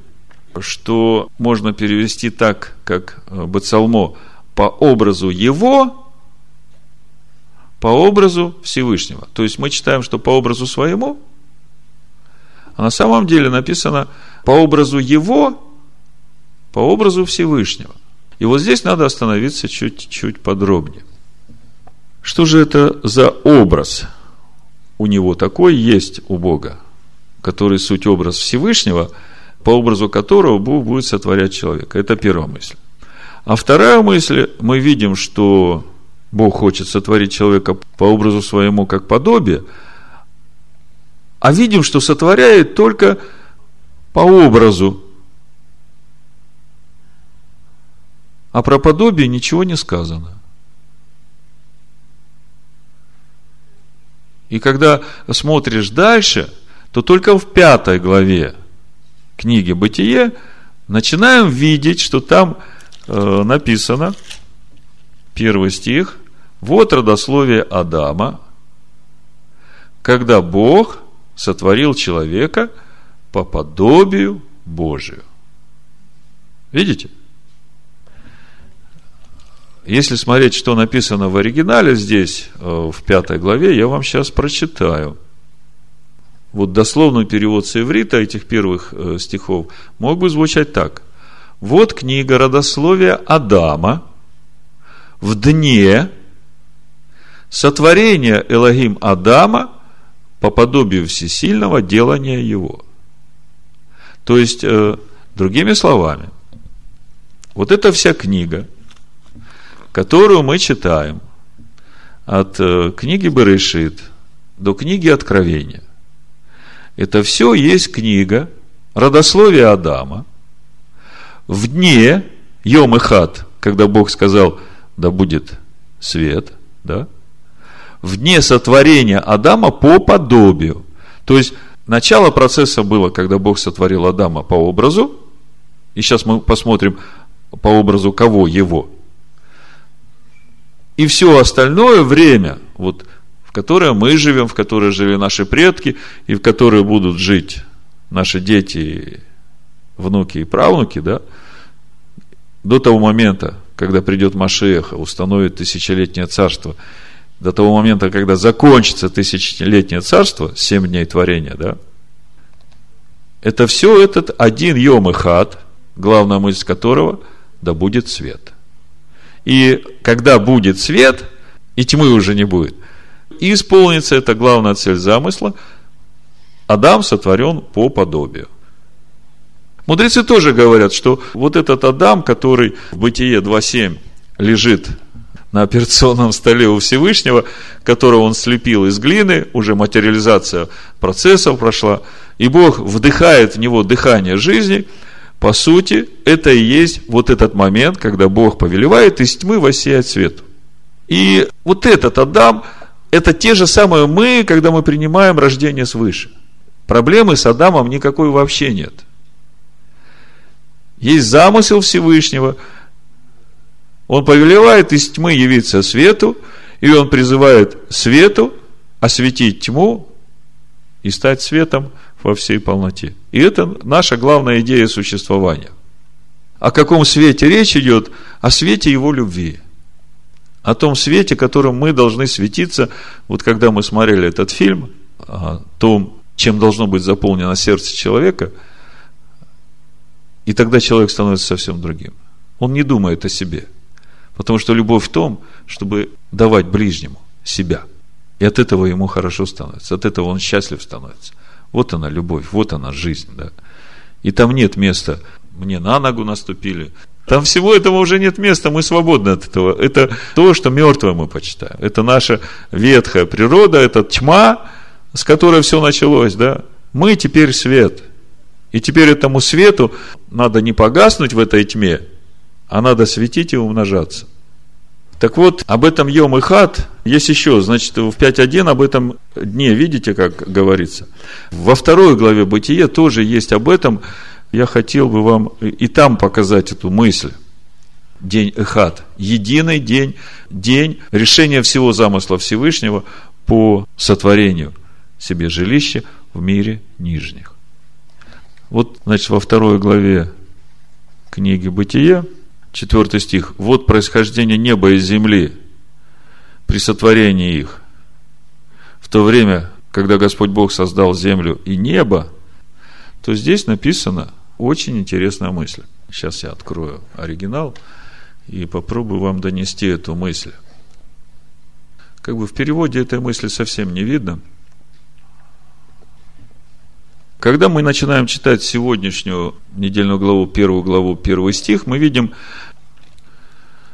что можно перевести так, как э, Бацалмо, по образу его, по образу Всевышнего. То есть мы читаем, что по образу своему, а на самом деле написано по образу его, по образу Всевышнего. И вот здесь надо остановиться чуть-чуть подробнее. Что же это за образ у него такой есть у Бога, который суть образ Всевышнего – по образу которого Бог будет сотворять человека. Это первая мысль. А вторая мысль, мы видим, что Бог хочет сотворить человека по образу своему, как подобие, а видим, что сотворяет только по образу. А про подобие ничего не сказано. И когда смотришь дальше, то только в пятой главе книги «Бытие», начинаем видеть, что там э, написано, первый стих, вот родословие Адама, когда Бог сотворил человека по подобию Божию. Видите? Если смотреть, что написано в оригинале здесь, э, в пятой главе, я вам сейчас прочитаю – вот дословный перевод с иврита этих первых э, стихов мог бы звучать так. Вот книга родословия Адама в дне сотворения Элогим Адама по подобию всесильного делания его. То есть, э, другими словами, вот эта вся книга, которую мы читаем от э, книги Берешит до книги Откровения – это все есть книга родословия Адама. В дне Йом и Хат, когда Бог сказал, да будет свет, да, в дне сотворения Адама по подобию. То есть, начало процесса было, когда Бог сотворил Адама по образу, и сейчас мы посмотрим по образу кого? Его. И все остальное время, вот которой мы живем, в которой жили наши предки, и в которой будут жить наши дети, внуки и правнуки, да, до того момента, когда придет Машех, установит тысячелетнее царство, до того момента, когда закончится тысячелетнее царство, семь дней творения, да, это все этот один Йом и Хат, главная мысль которого – да будет свет. И когда будет свет, и тьмы уже не будет, и исполнится эта главная цель замысла. Адам сотворен по подобию. Мудрецы тоже говорят, что вот этот Адам, который в Бытие 2.7 лежит на операционном столе у Всевышнего, которого он слепил из глины, уже материализация процессов прошла, и Бог вдыхает в него дыхание жизни, по сути, это и есть вот этот момент, когда Бог повелевает из тьмы воссиять свет. И вот этот Адам, это те же самые мы, когда мы принимаем рождение свыше. Проблемы с Адамом никакой вообще нет. Есть замысел Всевышнего. Он повелевает из тьмы явиться свету, и он призывает свету осветить тьму и стать светом во всей полноте. И это наша главная идея существования. О каком свете речь идет? О свете его любви – о том свете, которым мы должны светиться. Вот когда мы смотрели этот фильм, о том, чем должно быть заполнено сердце человека, и тогда человек становится совсем другим. Он не думает о себе. Потому что любовь в том, чтобы давать ближнему себя. И от этого ему хорошо становится. От этого он счастлив становится. Вот она любовь, вот она жизнь. Да? И там нет места, мне на ногу наступили, там всего этого уже нет места, мы свободны от этого. Это то, что мертвое мы почитаем. Это наша ветхая природа, это тьма, с которой все началось, да. Мы теперь свет. И теперь этому свету надо не погаснуть в этой тьме, а надо светить и умножаться. Так вот, об этом Йом и Хат есть еще, значит, в 5.1 об этом дне, видите, как говорится. Во второй главе Бытия тоже есть об этом. Я хотел бы вам и там показать эту мысль. День Эхат. Единый день, день решения всего замысла Всевышнего по сотворению себе жилища в мире нижних. Вот, значит, во второй главе книги Бытия, четвертый стих. Вот происхождение неба и земли при сотворении их. В то время, когда Господь Бог создал землю и небо, то здесь написано очень интересная мысль. Сейчас я открою оригинал и попробую вам донести эту мысль. Как бы в переводе этой мысли совсем не видно – когда мы начинаем читать сегодняшнюю недельную главу, первую главу, первый стих, мы видим,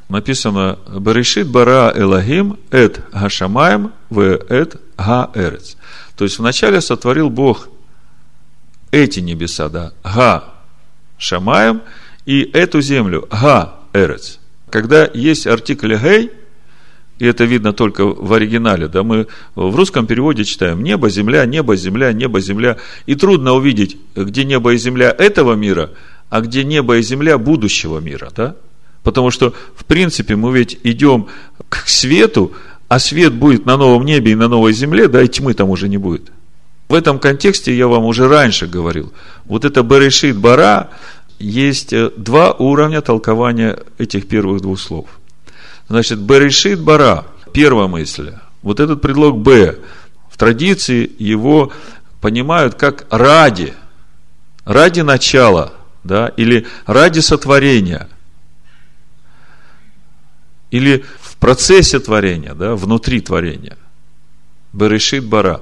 написано «Берешит бара Элагим эт гашамаем в эт гаэрец». То есть, вначале сотворил Бог эти небеса, да, га шамаем, и эту землю, га эрец. Когда есть артикль гей, и это видно только в оригинале, да, мы в русском переводе читаем небо, земля, небо, земля, небо, земля. И трудно увидеть, где небо и земля этого мира, а где небо и земля будущего мира, да? Потому что, в принципе, мы ведь идем к свету, а свет будет на новом небе и на новой земле, да, и тьмы там уже не будет. В этом контексте я вам уже раньше говорил. Вот это Берешит Бара, есть э, два уровня толкования этих первых двух слов. Значит, Берешит Бара, первая мысль. Вот этот предлог Б, в традиции его понимают как ради, ради начала, да, или ради сотворения, или в процессе творения, да, внутри творения. Берешит Бара.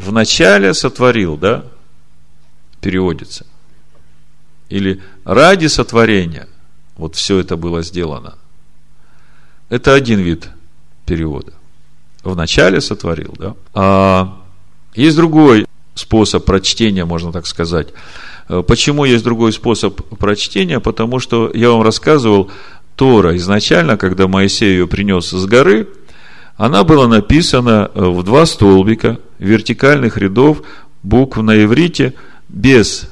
В начале сотворил, да, переводится. Или ради сотворения. Вот все это было сделано. Это один вид перевода. Вначале сотворил, да? А есть другой способ прочтения, можно так сказать. Э, почему есть другой способ прочтения? Потому что я вам рассказывал, Тора изначально, когда Моисей ее принес с горы, она была написана э, в два столбика вертикальных рядов букв на иврите без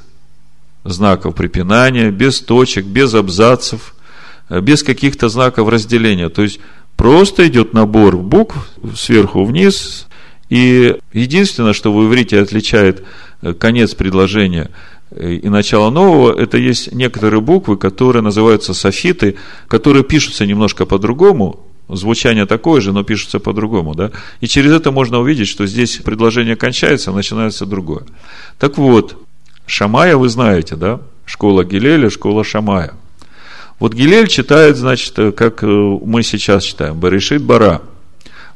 знаков препинания, без точек, без абзацев – без каких-то знаков разделения. То есть просто идет набор букв сверху вниз, и единственное, что в иврите отличает э, конец предложения э, и начало нового, это есть некоторые буквы, которые называются софиты, которые пишутся немножко по-другому, звучание такое же, но пишутся по-другому, да? И через это можно увидеть, что здесь предложение кончается, начинается другое. Так вот, Шамая вы знаете, да? Школа Гилеля, школа Шамая – вот Гилель читает, значит, э, как э, мы сейчас читаем, Баришит Бара.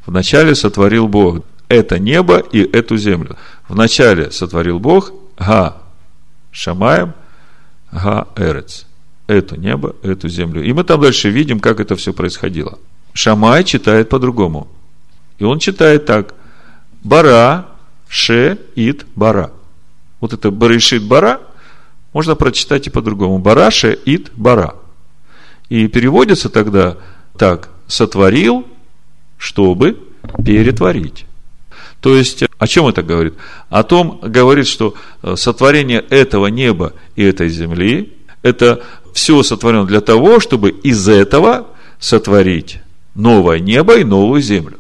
Вначале сотворил Бог это небо и эту землю. Вначале сотворил Бог Га Шамаем, Га Эрец. Это небо, эту землю. И мы там дальше видим, как это все происходило. Шамай читает по-другому. И он читает так. Бара, Ше, Ит, Бара. Вот это Баришит Бара можно прочитать и по-другому. Бара, Ше, Ит, Бара. И переводится тогда так, сотворил, чтобы перетворить. То есть, о чем это говорит? О том говорит, что э, сотворение этого неба и этой земли, это все сотворено для того, чтобы из этого сотворить новое небо и новую землю.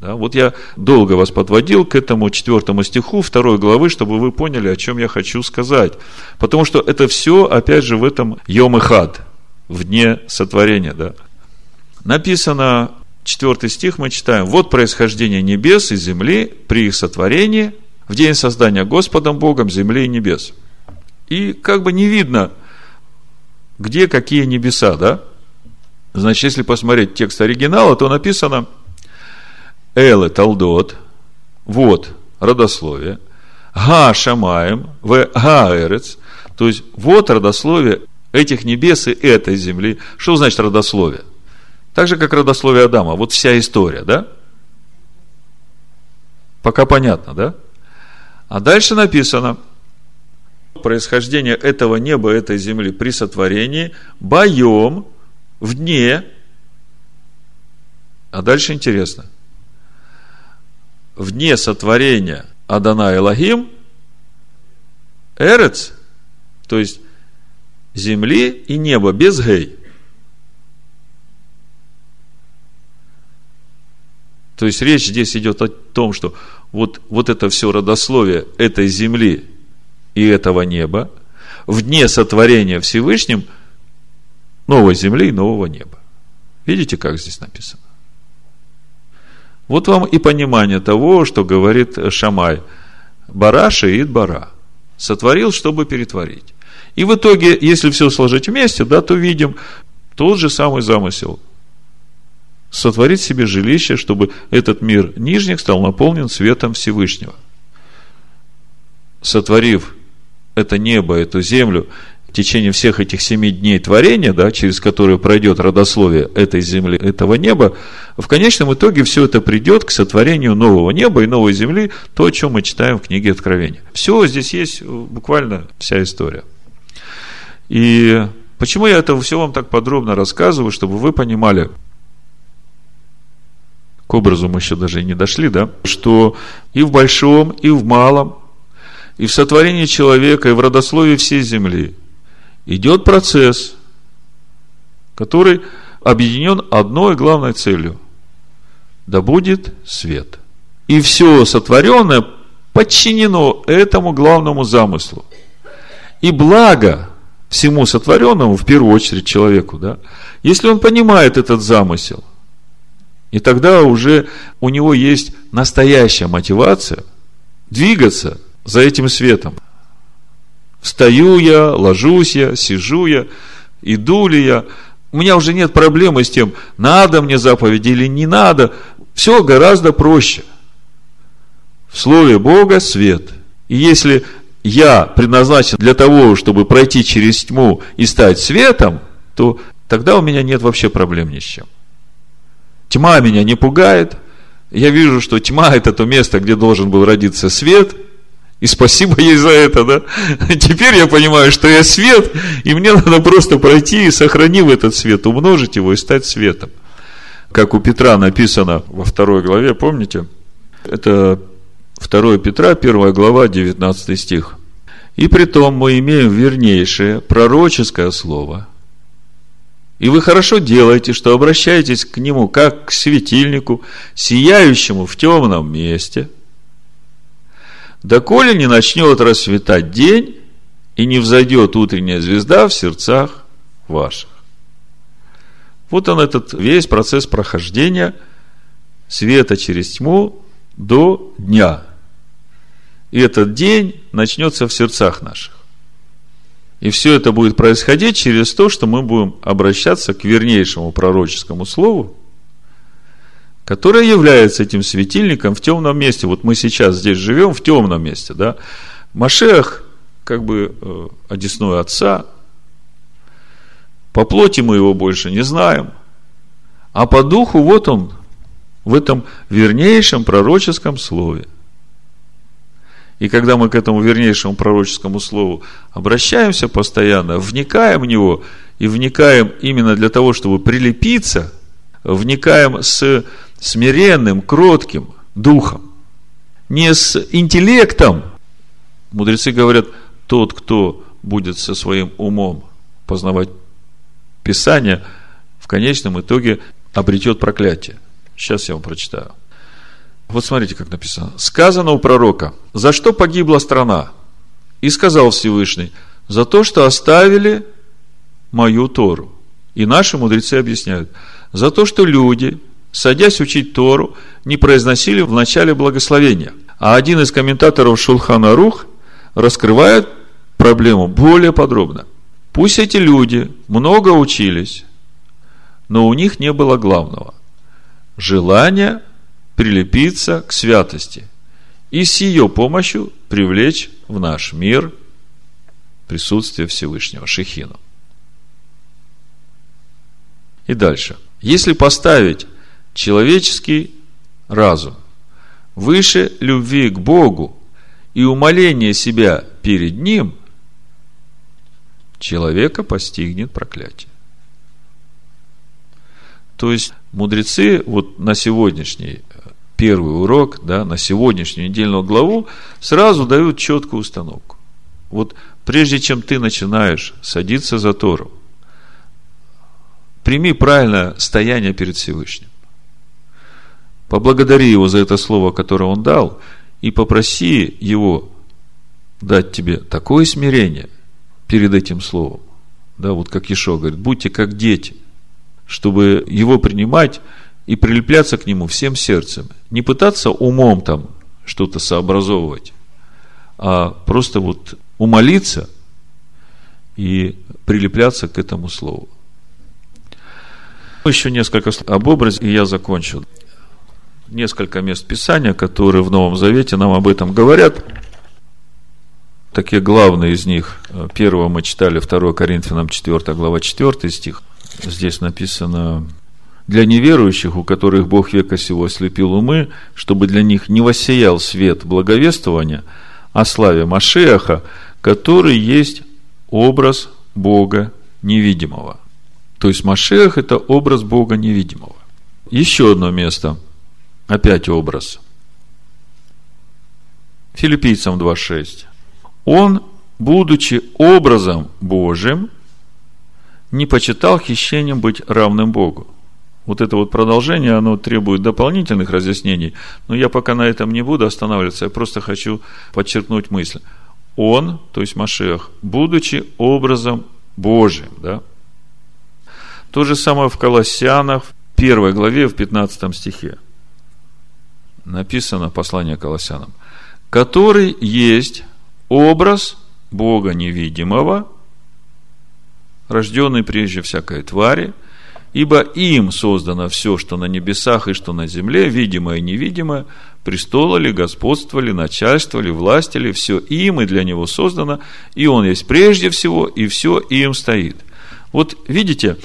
Да, вот я долго вас подводил к этому четвертому стиху второй главы, чтобы вы поняли, о чем я хочу сказать. Потому что это все, опять же, в этом Йом и Хад – в дне сотворения, да. Написано, четвертый стих мы читаем, вот происхождение небес и земли при их сотворении в день создания Господом Богом земли и небес. И как бы не видно, где какие небеса, да? Значит, если посмотреть текст оригинала, то написано Элы Талдот, вот родословие, Га Шамаем, В Гаэрец, то есть вот родословие этих небес и этой земли. Что значит родословие? Так же, как родословие Адама. Вот вся история, да? Пока понятно, да? А дальше написано, происхождение этого неба, этой земли при сотворении, боем, в дне, а дальше интересно, в дне сотворения Адана Элогим, Эрец, то есть земли и неба без гей. То есть речь здесь идет о том, что вот, вот это все родословие этой земли и этого неба в дне сотворения Всевышним новой земли и нового неба. Видите, как здесь написано? Вот вам и понимание того, что говорит Шамай. Бара шиит бара. Сотворил, чтобы перетворить. И в итоге, если все сложить вместе, да, то видим тот же самый замысел. Сотворить себе жилище, чтобы этот мир нижних стал наполнен светом Всевышнего. Сотворив это небо, эту землю, в течение всех этих семи дней творения, да, через которые пройдет родословие этой земли, этого неба, в конечном итоге все это придет к сотворению нового неба и новой земли, то, о чем мы читаем в книге Откровения. Все, здесь есть буквально вся история. И почему я это все вам так подробно рассказываю, чтобы вы понимали, к образу мы еще даже и не дошли, да, что и в большом, и в малом, и в сотворении человека, и в родословии всей земли идет процесс, который объединен одной главной целью. Да будет свет. И все сотворенное подчинено этому главному замыслу. И благо всему сотворенному, в первую очередь человеку, да, если он понимает этот замысел, и тогда уже у него есть настоящая мотивация двигаться за этим светом. Встаю я, ложусь я, сижу я, иду ли я. У меня уже нет проблемы с тем, надо мне заповеди или не надо. Все гораздо проще. В Слове Бога свет. И если я предназначен для того, чтобы пройти через тьму и стать светом, то тогда у меня нет вообще проблем ни с чем. Тьма меня не пугает. Я вижу, что тьма – это то место, где должен был родиться свет. И спасибо ей за это, да? Теперь я понимаю, что я свет, и мне надо просто пройти и, сохранив этот свет, умножить его и стать светом. Как у Петра написано во второй главе, помните? Это 2 Петра, 1 глава, 19 стих. И при том мы имеем вернейшее пророческое слово. И вы хорошо делаете, что обращаетесь к нему как к светильнику, сияющему в темном месте, доколе не начнет расцветать день и не взойдет утренняя звезда в сердцах ваших. Вот он этот весь процесс прохождения света через тьму до дня – и этот день начнется в сердцах наших. И все это будет происходить через то, что мы будем обращаться к вернейшему пророческому слову, которое является этим светильником в темном месте. Вот мы сейчас здесь живем в темном месте, да? Машех, как бы э, одесной отца, по плоти мы его больше не знаем, а по духу вот он, в этом вернейшем пророческом слове – и когда мы к этому вернейшему пророческому слову обращаемся постоянно, вникаем в него и вникаем именно для того, чтобы прилепиться, вникаем с смиренным, кротким духом, не с интеллектом. Мудрецы говорят, тот, кто будет со своим умом познавать Писание, в конечном итоге обретет проклятие. Сейчас я вам прочитаю. Вот смотрите, как написано. Сказано у пророка, за что погибла страна? И сказал Всевышний, за то, что оставили мою Тору. И наши мудрецы объясняют, за то, что люди, садясь учить Тору, не произносили в начале благословения. А один из комментаторов Шулхана Рух раскрывает проблему более подробно. Пусть эти люди много учились, но у них не было главного – желания прилепиться к святости и с ее помощью привлечь в наш мир присутствие Всевышнего Шехину. И дальше. Если поставить человеческий разум выше любви к Богу и умоления себя перед Ним, человека постигнет проклятие. То есть мудрецы вот на сегодняшний первый урок, да, на сегодняшнюю недельную главу сразу дают четкую установку. Вот прежде чем ты начинаешь садиться за Тору, прими правильное стояние перед Всевышним. Поблагодари его за это слово, которое он дал, и попроси его дать тебе такое смирение перед этим словом. Да, вот как Ишо говорит, будьте как дети, чтобы его принимать и прилепляться к нему всем сердцем. Не пытаться умом там что-то сообразовывать, а просто вот умолиться и прилепляться к этому слову. Еще несколько слов об образе, и я закончу. Несколько мест Писания, которые в Новом Завете нам об этом говорят. Такие главные из них. Первого мы читали 2 Коринфянам 4 глава 4 стих. Здесь написано для неверующих, у которых Бог века сего ослепил умы, чтобы для них не воссиял свет благовествования о славе Машеха, который есть образ Бога невидимого. То есть Машех – это образ Бога невидимого. Еще одно место, опять образ. Филиппийцам 2.6. Он, будучи образом Божьим, не почитал хищением быть равным Богу. Вот это вот продолжение, оно требует дополнительных разъяснений, но я пока на этом не буду останавливаться, я просто хочу подчеркнуть мысль. Он, то есть Машех, будучи образом Божьим, да? То же самое в Колоссянах, в первой главе, в 15 стихе. Написано послание Колоссянам. Который есть образ Бога невидимого, рожденный прежде всякой твари – Ибо им создано все, что на небесах и что на земле, видимое и невидимое, престола ли, господство ли, начальство ли, власти ли, все им и для него создано, и он есть прежде всего, и все им стоит. Вот видите,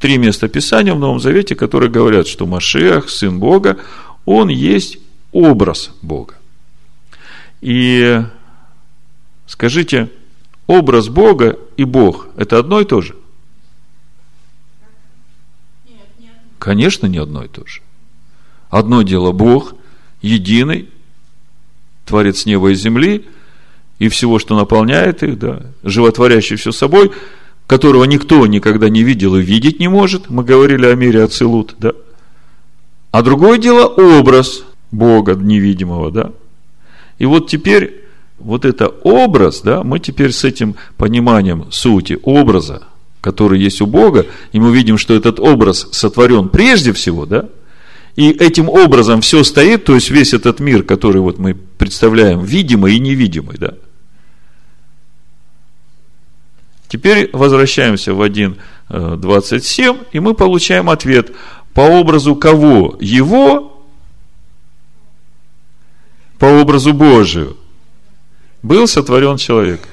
три места Писания в Новом Завете, которые говорят, что Машех, Сын Бога, он есть образ Бога. И скажите, образ Бога и Бог – это одно и то же? Конечно, не одно и то же. Одно дело Бог, единый, творец неба и земли, и всего, что наполняет их, да, животворящий все собой, которого никто никогда не видел и видеть не может. Мы говорили о мире Ацилут, да. А другое дело образ Бога невидимого, да. И вот теперь вот это образ, да, мы теперь с этим пониманием сути образа, который есть у Бога, и мы видим, что этот образ сотворен прежде всего, да, и этим образом все стоит, то есть весь этот мир, который вот мы представляем, видимый и невидимый, да. Теперь возвращаемся в 1.27, и мы получаем ответ, по образу кого? Его, по образу Божию, был сотворен человек.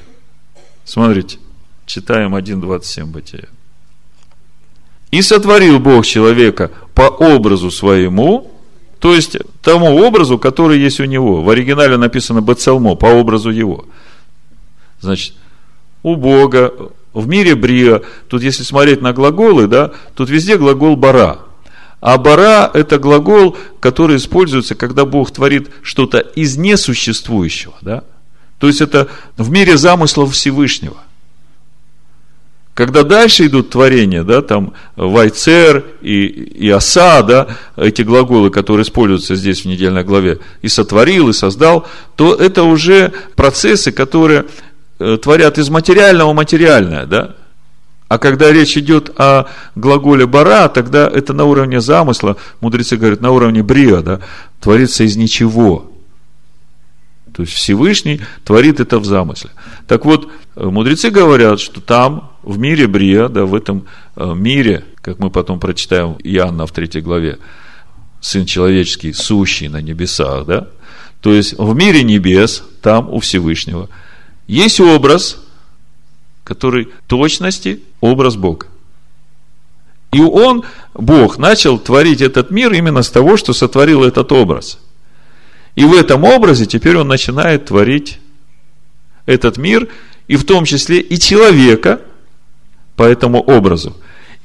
Смотрите. Читаем 1.27 Бытия. И сотворил Бог человека по образу своему, то есть тому образу, который есть у него. В оригинале написано Бацалмо, по образу его. Значит, у Бога, в мире Бриа, тут если смотреть на глаголы, да, тут везде глагол бара. А бара – это глагол, который используется, когда Бог творит что-то из несуществующего. Да? То есть, это в мире замыслов Всевышнего. Когда дальше идут творения, да, там Вайцер и, и Оса, да, эти глаголы, которые используются здесь в недельной главе, и сотворил, и создал, то это уже процессы, которые э, творят из материального материальное, да. А когда речь идет о глаголе бара, тогда это на уровне замысла, мудрецы говорят, на уровне бриа, да, творится из ничего. То есть Всевышний творит это в замысле. Так вот, э, мудрецы говорят, что там в мире Брия, да, в этом э, мире, как мы потом прочитаем Иоанна в третьей главе, Сын человеческий, сущий на небесах, да, то есть в мире небес, там у Всевышнего, есть образ, который точности образ Бога. И он, Бог, начал творить этот мир именно с того, что сотворил этот образ. И в этом образе теперь он начинает творить этот мир, и в том числе и человека, по этому образу.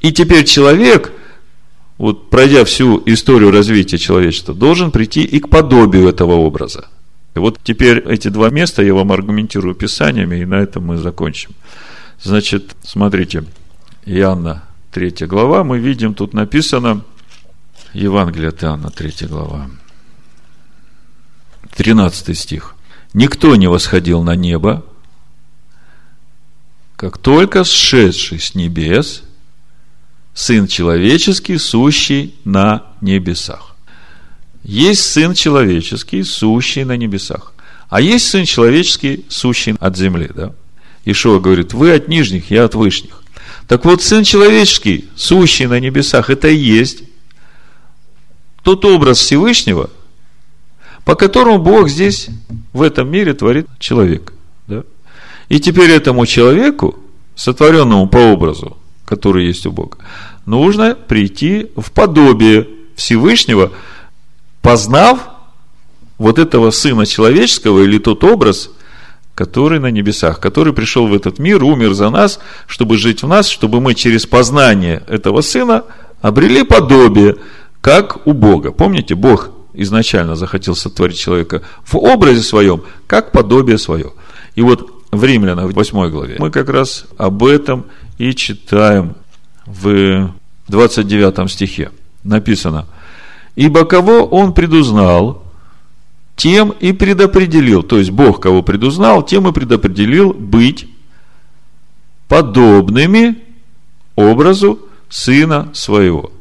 И теперь человек вот пройдя всю историю развития человечества, должен прийти и к подобию этого образа. И вот теперь эти два места я вам аргументирую писаниями, и на этом мы закончим. Значит, смотрите, Иоанна 3 глава, мы видим, тут написано, Евангелие от Иоанна 3 глава, 13 стих. «Никто не восходил на небо, как только сшедший с небес Сын человеческий, сущий на небесах. Есть Сын человеческий, сущий на небесах. А есть Сын человеческий, сущий от земли. Да? Ишуа говорит, вы от нижних, я от вышних. Так вот, Сын человеческий, сущий на небесах, это и есть тот образ Всевышнего, по которому Бог здесь, в этом мире, творит человека. Да? И теперь этому человеку, сотворенному по образу, который есть у Бога, нужно прийти в подобие Всевышнего, познав вот этого Сына Человеческого или тот образ, который на небесах, который пришел в этот мир, умер за нас, чтобы жить в нас, чтобы мы через познание этого Сына обрели подобие, как у Бога. Помните, Бог изначально захотел сотворить человека в образе своем, как подобие свое. И вот в Римлянах, в 8 главе, мы как раз об этом и читаем в 29 стихе. Написано, «Ибо кого он предузнал, тем и предопределил». То есть, Бог кого предузнал, тем и предопределил быть подобными образу Сына Своего.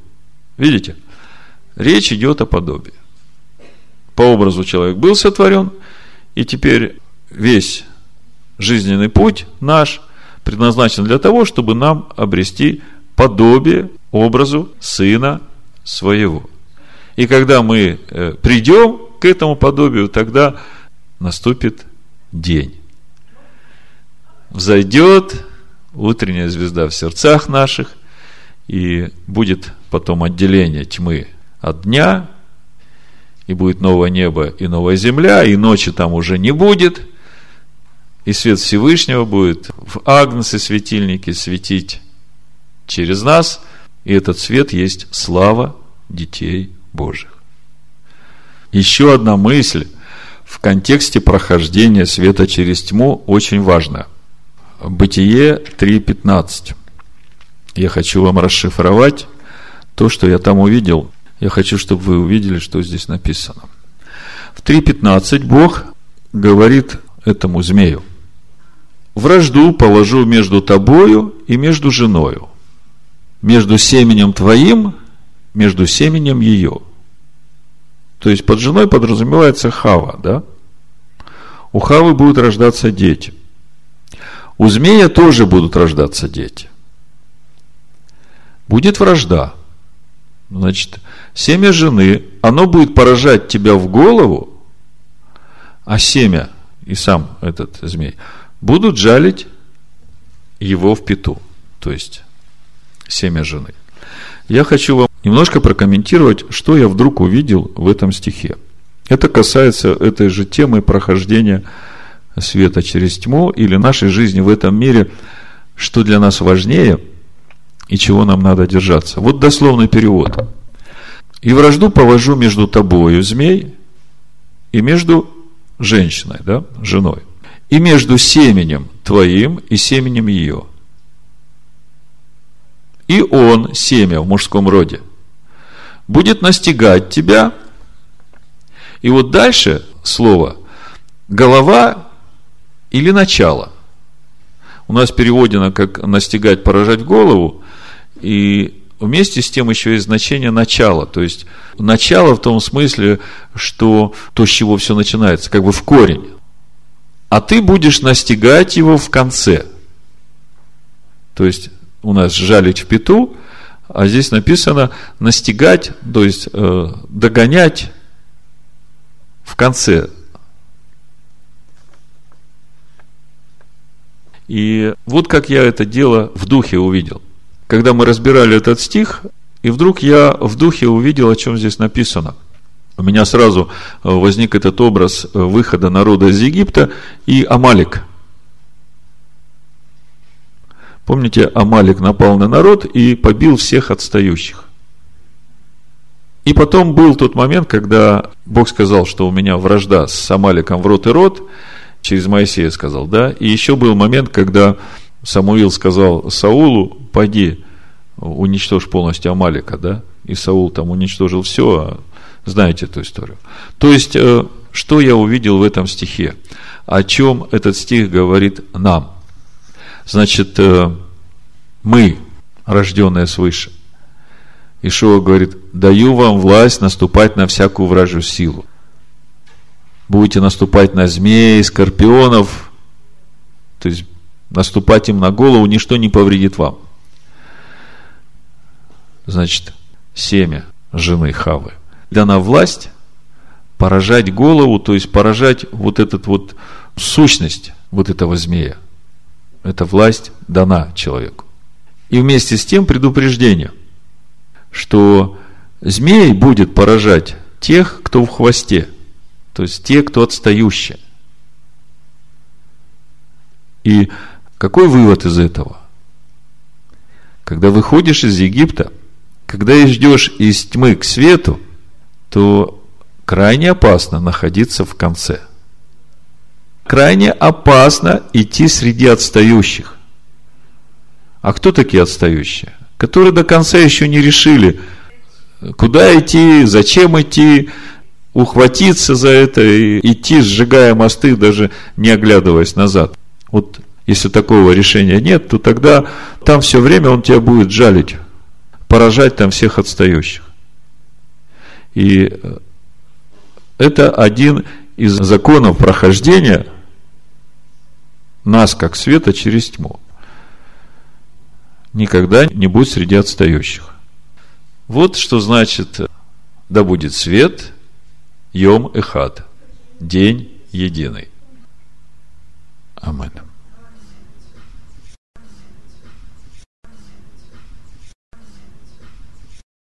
Видите? Речь идет о подобии. По образу человек был сотворен, и теперь весь жизненный путь наш предназначен для того, чтобы нам обрести подобие образу Сына Своего. И когда мы э, придем к этому подобию, тогда наступит день. Взойдет утренняя звезда в сердцах наших, и будет потом отделение тьмы от дня, и будет новое небо и новая земля, и ночи там уже не будет – и свет Всевышнего будет в Агнце светильнике светить через нас, и этот свет есть слава детей Божьих. Еще одна мысль в контексте прохождения света через тьму очень важна. Бытие 3.15. Я хочу вам расшифровать то, что я там увидел. Я хочу, чтобы вы увидели, что здесь написано. В 3.15 Бог говорит этому змею – вражду положу между тобою и между женою, между семенем твоим, между семенем ее. То есть под женой подразумевается Хава, да? У Хавы будут рождаться дети. У змея тоже будут рождаться дети. Будет вражда. Значит, семя жены, оно будет поражать тебя в голову, а семя и сам этот змей – будут жалить его в пету, то есть семя жены. Я хочу вам немножко прокомментировать, что я вдруг увидел в этом стихе. Это касается этой же темы прохождения света через тьму или нашей жизни в этом мире, что для нас важнее и чего нам надо держаться. Вот дословный перевод. «И вражду положу между тобою, змей, и между женщиной, да, женой и между семенем твоим и семенем ее. И он, семя в мужском роде, будет настигать тебя. И вот дальше слово голова или начало. У нас переводено как настигать, поражать голову, и вместе с тем еще есть значение начала. То есть начало в том смысле, что то, с чего все начинается, как бы в корень а ты будешь настигать его в конце. То есть, у нас жалить в пету, а здесь написано настигать, то есть э, догонять в конце. И вот как я это дело в духе увидел. Когда мы разбирали этот стих, и вдруг я в духе увидел, о чем здесь написано – у меня сразу э, возник этот образ э, выхода народа из Египта и Амалик. Помните, Амалик напал на народ и побил всех отстающих. И потом был тот момент, когда Бог сказал, что у меня вражда с Амаликом в рот и рот, через Моисея сказал, да, и еще был момент, когда Самуил сказал Саулу, пойди, уничтожь полностью Амалика, да, и Саул там уничтожил все, а знаете эту историю. То есть, э, что я увидел в этом стихе? О чем этот стих говорит нам? Значит, э, мы, рожденные свыше, Ишуа говорит, даю вам власть наступать на всякую вражью силу. Будете наступать на змей, скорпионов, то есть наступать им на голову, ничто не повредит вам. Значит, семя жены Хавы. Дана власть поражать голову, то есть поражать вот этот вот сущность вот этого змея. Эта власть дана человеку. И вместе с тем предупреждение – что змей будет поражать тех, кто в хвосте, то есть те, кто отстающие. И какой вывод из этого? Когда выходишь из Египта, когда ждешь из тьмы к свету, то крайне опасно находиться в конце. Крайне опасно идти среди отстающих. А кто такие отстающие? которые до конца еще не решили, куда идти, зачем идти, ухватиться за это и идти, сжигая мосты, даже не оглядываясь назад. Вот если такого решения нет, то тогда там все время он тебя будет жалить, поражать там всех отстающих. И э, это один из законов прохождения нас, как света, через тьму никогда не будь среди отстающих. Вот что значит «да будет свет, Йом Эхад, день единый». Аминь.